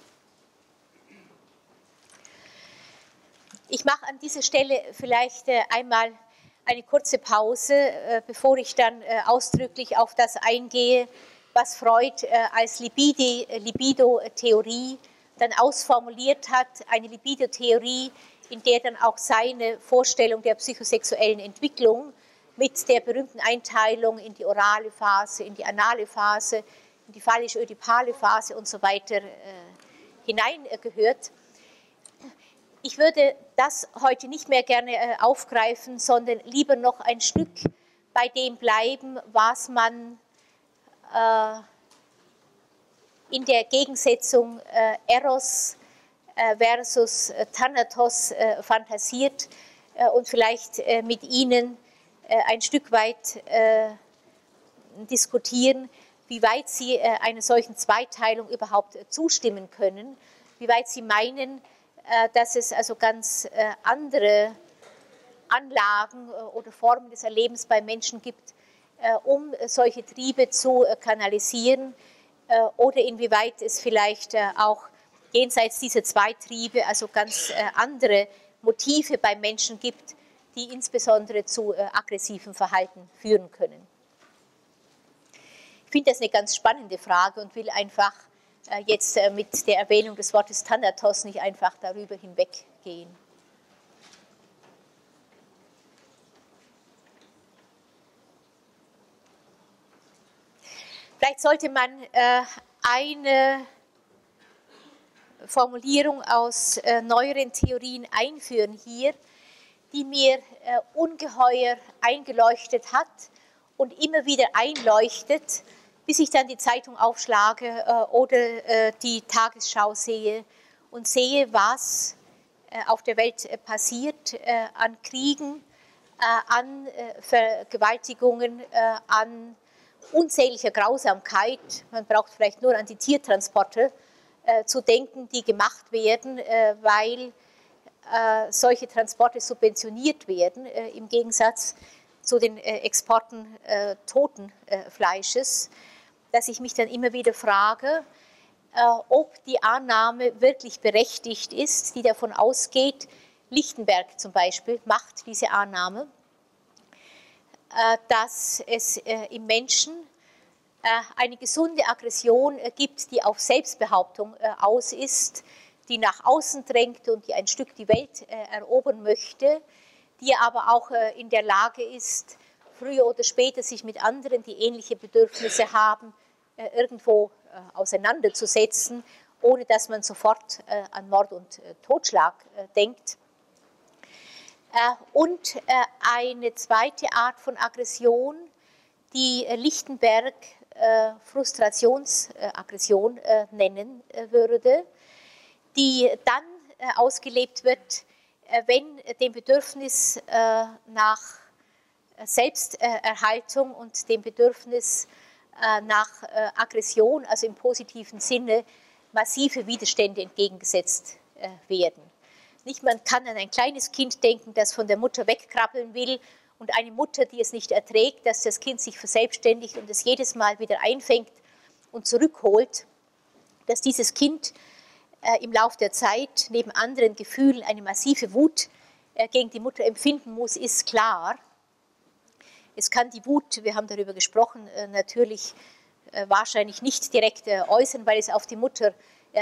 Ich mache an dieser Stelle vielleicht äh, einmal eine kurze Pause, äh, bevor ich dann äh, ausdrücklich auf das eingehe, was Freud als Libido-Theorie dann ausformuliert hat. Eine Libido-Theorie, in der dann auch seine Vorstellung der psychosexuellen Entwicklung mit der berühmten Einteilung in die orale Phase, in die anale Phase, in die phallisch-ödipale Phase und so weiter hineingehört. Ich würde das heute nicht mehr gerne äh, aufgreifen, sondern lieber noch ein Stück bei dem bleiben, was man äh, in der Gegensetzung äh, Eros versus Thanatos fantasiert und vielleicht mit Ihnen ein Stück weit diskutieren, wie weit Sie einer solchen Zweiteilung überhaupt zustimmen können, wie weit Sie meinen, dass es also ganz äh, andere Anlagen äh, oder Formen des Erlebens bei Menschen gibt, um solche Triebe zu kanalisieren oder inwieweit es vielleicht auch jenseits dieser zwei Triebe also ganz andere Motive bei Menschen gibt, die insbesondere zu aggressivem Verhalten führen können. Ich finde das eine ganz spannende Frage und will einfach äh, jetzt äh, mit der Erwähnung des Wortes Thanatos nicht einfach darüber hinweggehen. Vielleicht sollte man äh, eine Formulierung aus neueren Theorien einführen hier, die mir ungeheuer eingeleuchtet hat und immer wieder einleuchtet, bis ich dann die Zeitung aufschlage äh, oder äh, die Tagesschau sehe und sehe, was äh, auf der Welt äh, passiert äh, an Kriegen, äh, an Vergewaltigungen, an unzähliger Grausamkeit. Man braucht vielleicht nur an die Tiertransporte zu denken, die gemacht werden, weil solche Transporte subventioniert werden, im Gegensatz zu den Exporten toten Fleisches dass ich mich dann immer wieder frage, äh, ob die Annahme wirklich berechtigt ist, die davon ausgeht, Lichtenberg zum Beispiel macht diese Annahme, äh, dass es äh, im Menschen eine gesunde Aggression gibt, die auf Selbstbehauptung aus ist, die nach außen drängt und die ein Stück die Welt erobern möchte, die aber auch in der Lage ist, früher oder später sich mit anderen, die ähnliche Bedürfnisse haben, irgendwo äh, auseinanderzusetzen, ohne dass man sofort äh, an Mord und Totschlag denkt. Und eine zweite Art von Aggression, die Lichtenberg Frustrationsaggression nennen würde, die dann ausgelebt wird, wenn dem Bedürfnis nach Selbsterhaltung und dem Bedürfnis äh, nach äh, Aggression, also im positiven Sinne, massive Widerstände entgegengesetzt äh, werden. Nicht, man kann an ein kleines Kind denken, das von der Mutter wegkrabbeln will und eine Mutter, die es nicht erträgt, dass das Kind sich verselbstständigt und es jedes Mal wieder einfängt und zurückholt, dass dieses Kind im Laufe der Zeit neben anderen Gefühlen eine massive Wut gegen die Mutter empfinden muss, ist klar. Es kann die Wut, wir haben darüber gesprochen, äh, natürlich äh, wahrscheinlich nicht direkt äh, äußern, weil es auf die Mutter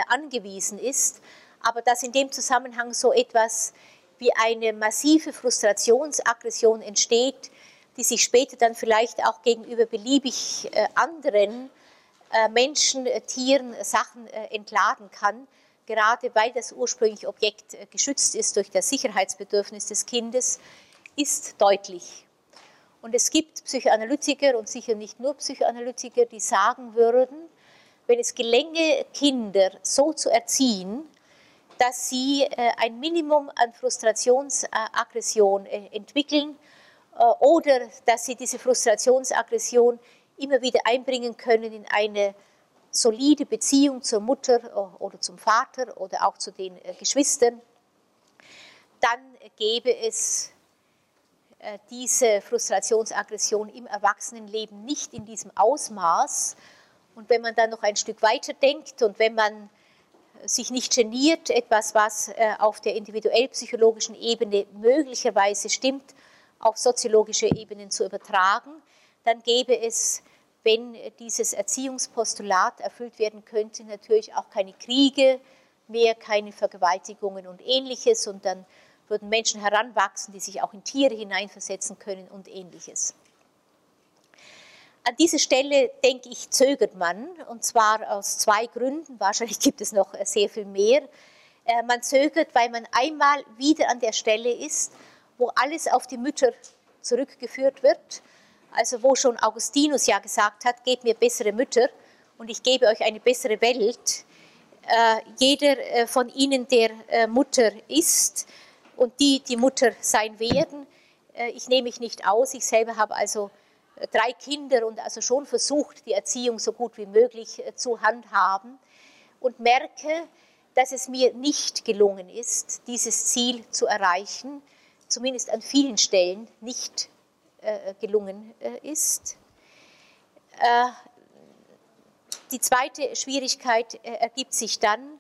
angewiesen ist, aber dass in dem Zusammenhang so etwas wie eine massive Frustrationsaggression entsteht, die sich später dann vielleicht auch gegenüber beliebig anderen Menschen, Tieren, Sachen entladen kann, gerade weil das ursprüngliche Objekt geschützt ist durch das Sicherheitsbedürfnis des Kindes, ist deutlich. Und es gibt Psychoanalytiker und sicher nicht nur Psychoanalytiker, die sagen würden, wenn es gelänge, Kinder so zu erziehen, dass sie äh, ein Minimum an Frustrationsaggression äh, entwickeln oder dass sie diese Frustrationsaggression immer wieder einbringen können in eine solide Beziehung zur Mutter oder zum Vater oder auch zu den Geschwistern, dann gäbe es diese Frustrationsaggression im Erwachsenenleben nicht in diesem Ausmaß. Und wenn man dann noch ein Stück weiter denkt und wenn man sich nicht geniert, etwas, was auf der individuell psychologischen Ebene möglicherweise stimmt, auf soziologische Ebenen zu übertragen, dann gäbe es, wenn dieses Erziehungspostulat erfüllt werden könnte, natürlich auch keine Kriege mehr, keine Vergewaltigungen und ähnliches. Und dann würden Menschen heranwachsen, die sich auch in Tiere hineinversetzen können und ähnliches. An dieser Stelle, denke ich, zögert man, und zwar aus zwei Gründen. Wahrscheinlich gibt es noch sehr viel mehr. Äh, man zögert, weil man einmal wieder an der Stelle ist, wo alles auf die Mütter zurückgeführt wird. Also wo schon Augustinus ja gesagt hat, gebt mir bessere Mütter und ich gebe euch eine bessere Welt. Äh, jeder äh, von ihnen, der Mutter ist und die die Mutter sein werden, äh, ich nehme mich nicht aus. Ich selber habe also äh, drei Kinder und also schon versucht, die Erziehung so gut wie möglich äh, zu handhaben und merke, dass es mir nicht gelungen ist, dieses Ziel zu erreichen zumindest an vielen Stellen nicht gelungen ist. Die zweite Schwierigkeit ergibt sich dann,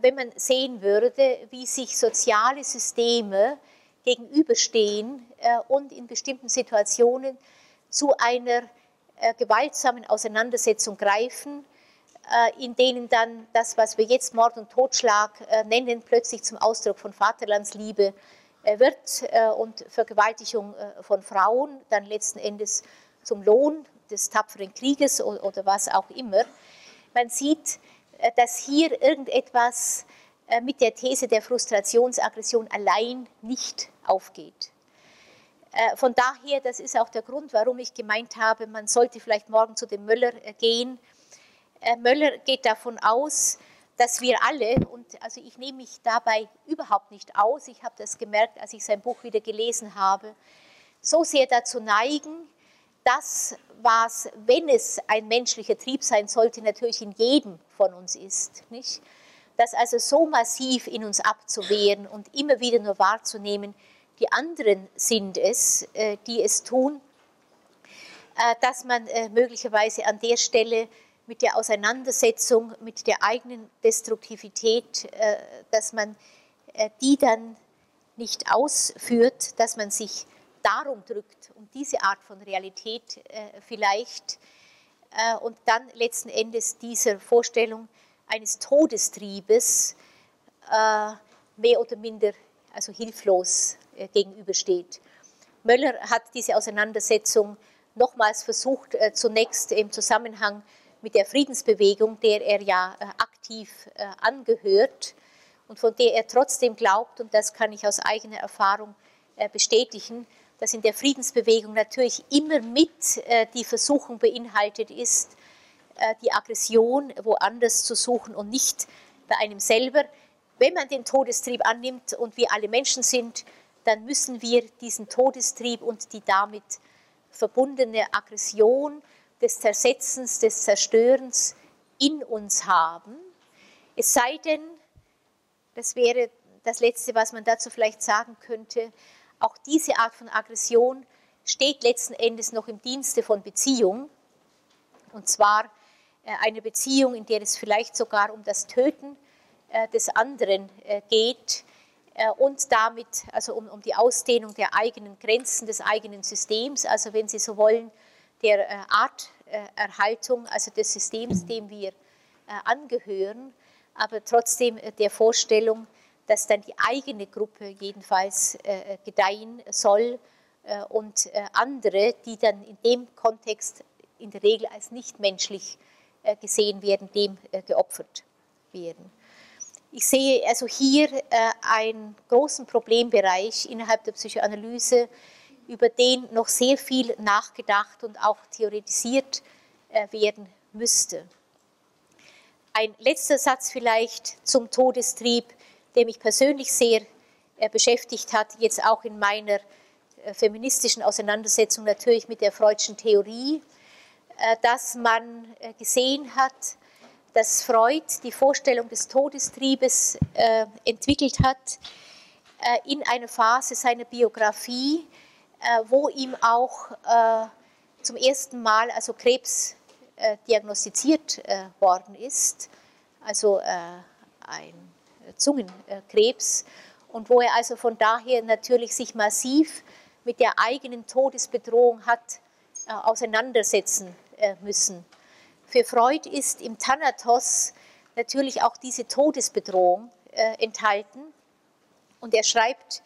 wenn man sehen würde, wie sich soziale Systeme gegenüberstehen äh, und in bestimmten Situationen zu einer gewaltsamen Auseinandersetzung greifen, in denen dann das, was wir jetzt Mord und Totschlag nennen, plötzlich zum Ausdruck von Vaterlandsliebe wird äh, und Vergewaltigung äh, von Frauen dann letzten Endes zum Lohn des tapferen Krieges oder was auch immer. Man sieht, äh, dass hier irgendetwas mit der These der Frustrationsaggression allein nicht aufgeht. Von daher, das ist auch der Grund, warum ich gemeint habe, man sollte vielleicht morgen zu dem Möller gehen. Möller geht davon aus, dass wir alle, und also ich nehme mich dabei überhaupt nicht aus, ich habe das gemerkt, als ich sein Buch wieder gelesen habe, so sehr dazu neigen, das, was, wenn es ein menschlicher Trieb sein sollte, natürlich in jedem von uns ist, nicht? das also so massiv in uns abzuwehren und immer wieder nur wahrzunehmen, die anderen sind es, äh, die es tun, äh, dass man äh, möglicherweise an der Stelle mit der Auseinandersetzung mit der eigenen Destruktivität, dass man die dann nicht ausführt, dass man sich darum drückt, um diese Art von Realität äh, vielleicht und dann letzten Endes dieser Vorstellung eines Todestriebes mehr oder minder also hilflos gegenübersteht. Möller hat diese Auseinandersetzung nochmals versucht, zunächst im Zusammenhang mit der Friedensbewegung, der er ja äh, aktiv äh, angehört und von der er trotzdem glaubt, und das kann ich aus eigener Erfahrung äh, bestätigen, dass in der Friedensbewegung natürlich immer mit die Versuchung beinhaltet ist, die Aggression woanders zu suchen und nicht bei einem selber. Wenn man den Todestrieb annimmt und wir alle Menschen sind, dann müssen wir diesen Todestrieb und die damit verbundene Aggression des Zersetzens, des Zerstörens in uns haben. Es sei denn, das wäre das Letzte, was man dazu vielleicht sagen könnte, auch diese Art von Aggression steht letzten Endes noch im Dienste von Beziehung. Und zwar äh, eine Beziehung, in der es vielleicht sogar um das Töten äh, des anderen äh, geht und damit also um, um die Ausdehnung der eigenen Grenzen des eigenen Systems, also wenn Sie so wollen, der Arterhaltung, also des Systems, dem wir angehören, aber trotzdem der Vorstellung, dass dann die eigene Gruppe jedenfalls gedeihen soll und andere, die dann in dem Kontext in der Regel als nichtmenschlich gesehen werden, dem geopfert werden. Ich sehe also hier einen großen Problembereich innerhalb der Psychoanalyse, über den noch sehr viel nachgedacht und auch theoretisiert äh, werden müsste. Ein letzter Satz vielleicht zum Todestrieb, der mich persönlich sehr äh, beschäftigt hat, jetzt auch in meiner feministischen Auseinandersetzung natürlich mit der freudschen Theorie, dass man gesehen hat, dass Freud die Vorstellung des Todestriebes entwickelt hat in einer Phase seiner Biografie, wo ihm auch zum ersten Mal also Krebs diagnostiziert worden ist, also ein Zungenkrebs und wo er also von daher natürlich sich massiv mit der eigenen Todesbedrohung hat äh, auseinandersetzen äh, müssen. Für Freud ist im Thanatos natürlich auch diese Todesbedrohung äh, enthalten und er schreibt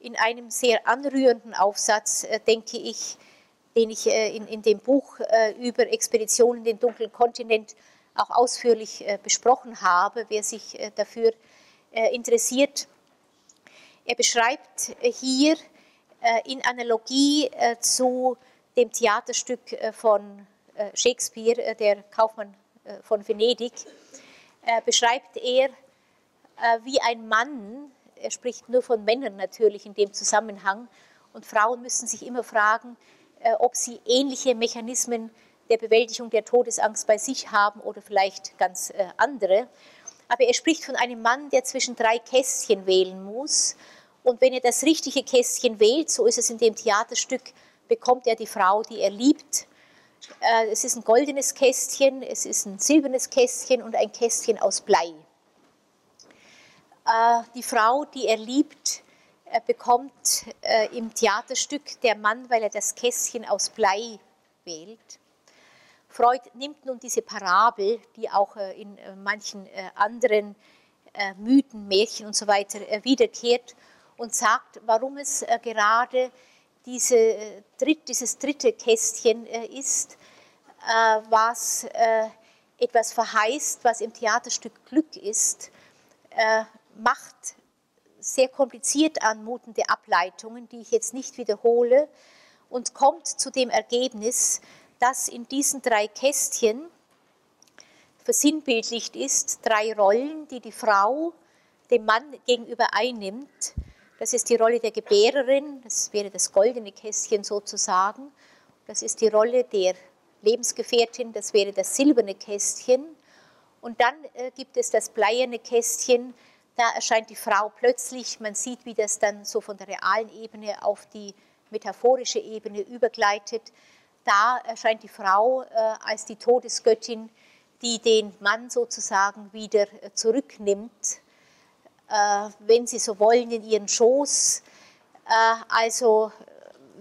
in einem sehr anrührenden Aufsatz, denke ich, den ich in, dem Buch über Expeditionen in den dunklen Kontinent auch ausführlich besprochen habe, wer sich dafür interessiert, er beschreibt äh, hier äh, in Analogie äh, zu dem Theaterstück von Shakespeare, der Kaufmann von Venedig, beschreibt er, wie ein Mann, er spricht nur von Männern natürlich in dem Zusammenhang, und Frauen müssen sich immer fragen, ob sie ähnliche Mechanismen der Bewältigung der Todesangst bei sich haben oder vielleicht ganz andere. Aber er spricht von einem Mann, der zwischen drei Kästchen wählen muss und wenn er das richtige Kästchen wählt, so ist es in dem Theaterstück, bekommt er die Frau, die er liebt. Äh, es ist ein goldenes Kästchen, es ist ein silbernes Kästchen und ein Kästchen aus Blei. Äh, die Frau, die er liebt, äh, bekommt im Theaterstück der Mann, weil er das Kästchen aus Blei wählt. Freud nimmt nun diese Parabel, die auch in manchen anderen Mythen, Märchen und so weiter wiederkehrt und sagt, warum es äh, gerade diese, äh, dieses dritte Kästchen äh, ist, was etwas verheißt, was im Theaterstück Glück ist, macht sehr kompliziert anmutende Ableitungen, die ich jetzt nicht wiederhole, und kommt zu dem Ergebnis, dass in diesen drei Kästchen versinnbildlicht ist, drei Rollen, die die Frau dem Mann gegenüber einnimmt, das ist die Rolle der Gebärerin, das wäre das goldene Kästchen sozusagen. Das ist die Rolle der Lebensgefährtin, das wäre das silberne Kästchen. Und dann äh, gibt es das bleierne Kästchen, da erscheint die Frau plötzlich, man sieht, wie das dann so von der realen Ebene auf die metaphorische Ebene übergleitet. Da erscheint die Frau äh, als die Todesgöttin, die den Mann sozusagen wieder äh, zurücknimmt äh, wenn Sie so wollen, in ihren Schoß, äh, also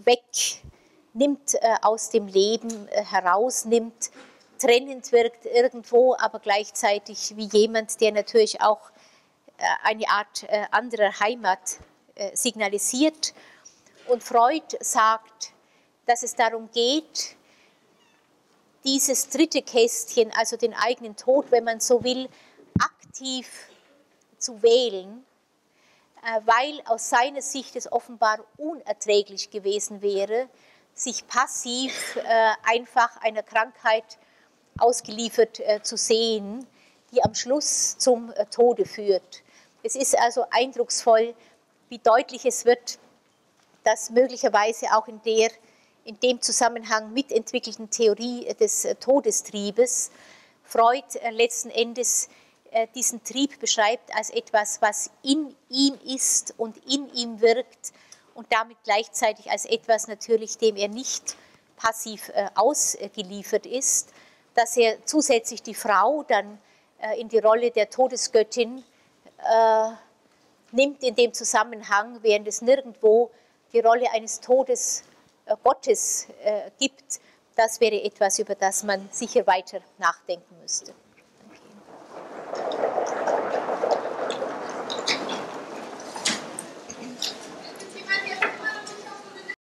wegnimmt äh, aus dem Leben, herausnimmt, trennend wirkt irgendwo, aber gleichzeitig wie jemand, der natürlich auch eine Art anderer Heimat signalisiert. Und Freud sagt, dass es darum geht, dieses dritte Kästchen, also den eigenen Tod, wenn man so will, aktiv zu wählen, äh, weil aus seiner Sicht es offenbar unerträglich gewesen wäre, sich passiv äh, einfach einer Krankheit ausgeliefert äh, zu sehen, die am Schluss zum Tode führt. Es ist also eindrucksvoll, wie deutlich es wird, dass möglicherweise auch in, der, in dem Zusammenhang mitentwickelten Theorie des Todestriebes. Freud letzten Endes äh, diesen Trieb beschreibt als etwas, was in ihm ist und in ihm wirkt und damit gleichzeitig als etwas natürlich, dem er nicht passiv äh, ausgeliefert ist, dass er zusätzlich die Frau dann äh, in die Rolle der Todesgöttin nimmt in dem Zusammenhang, während es nirgendwo die Rolle eines Todesgottes gibt. Das wäre etwas, über das man sicher weiter nachdenken müsste.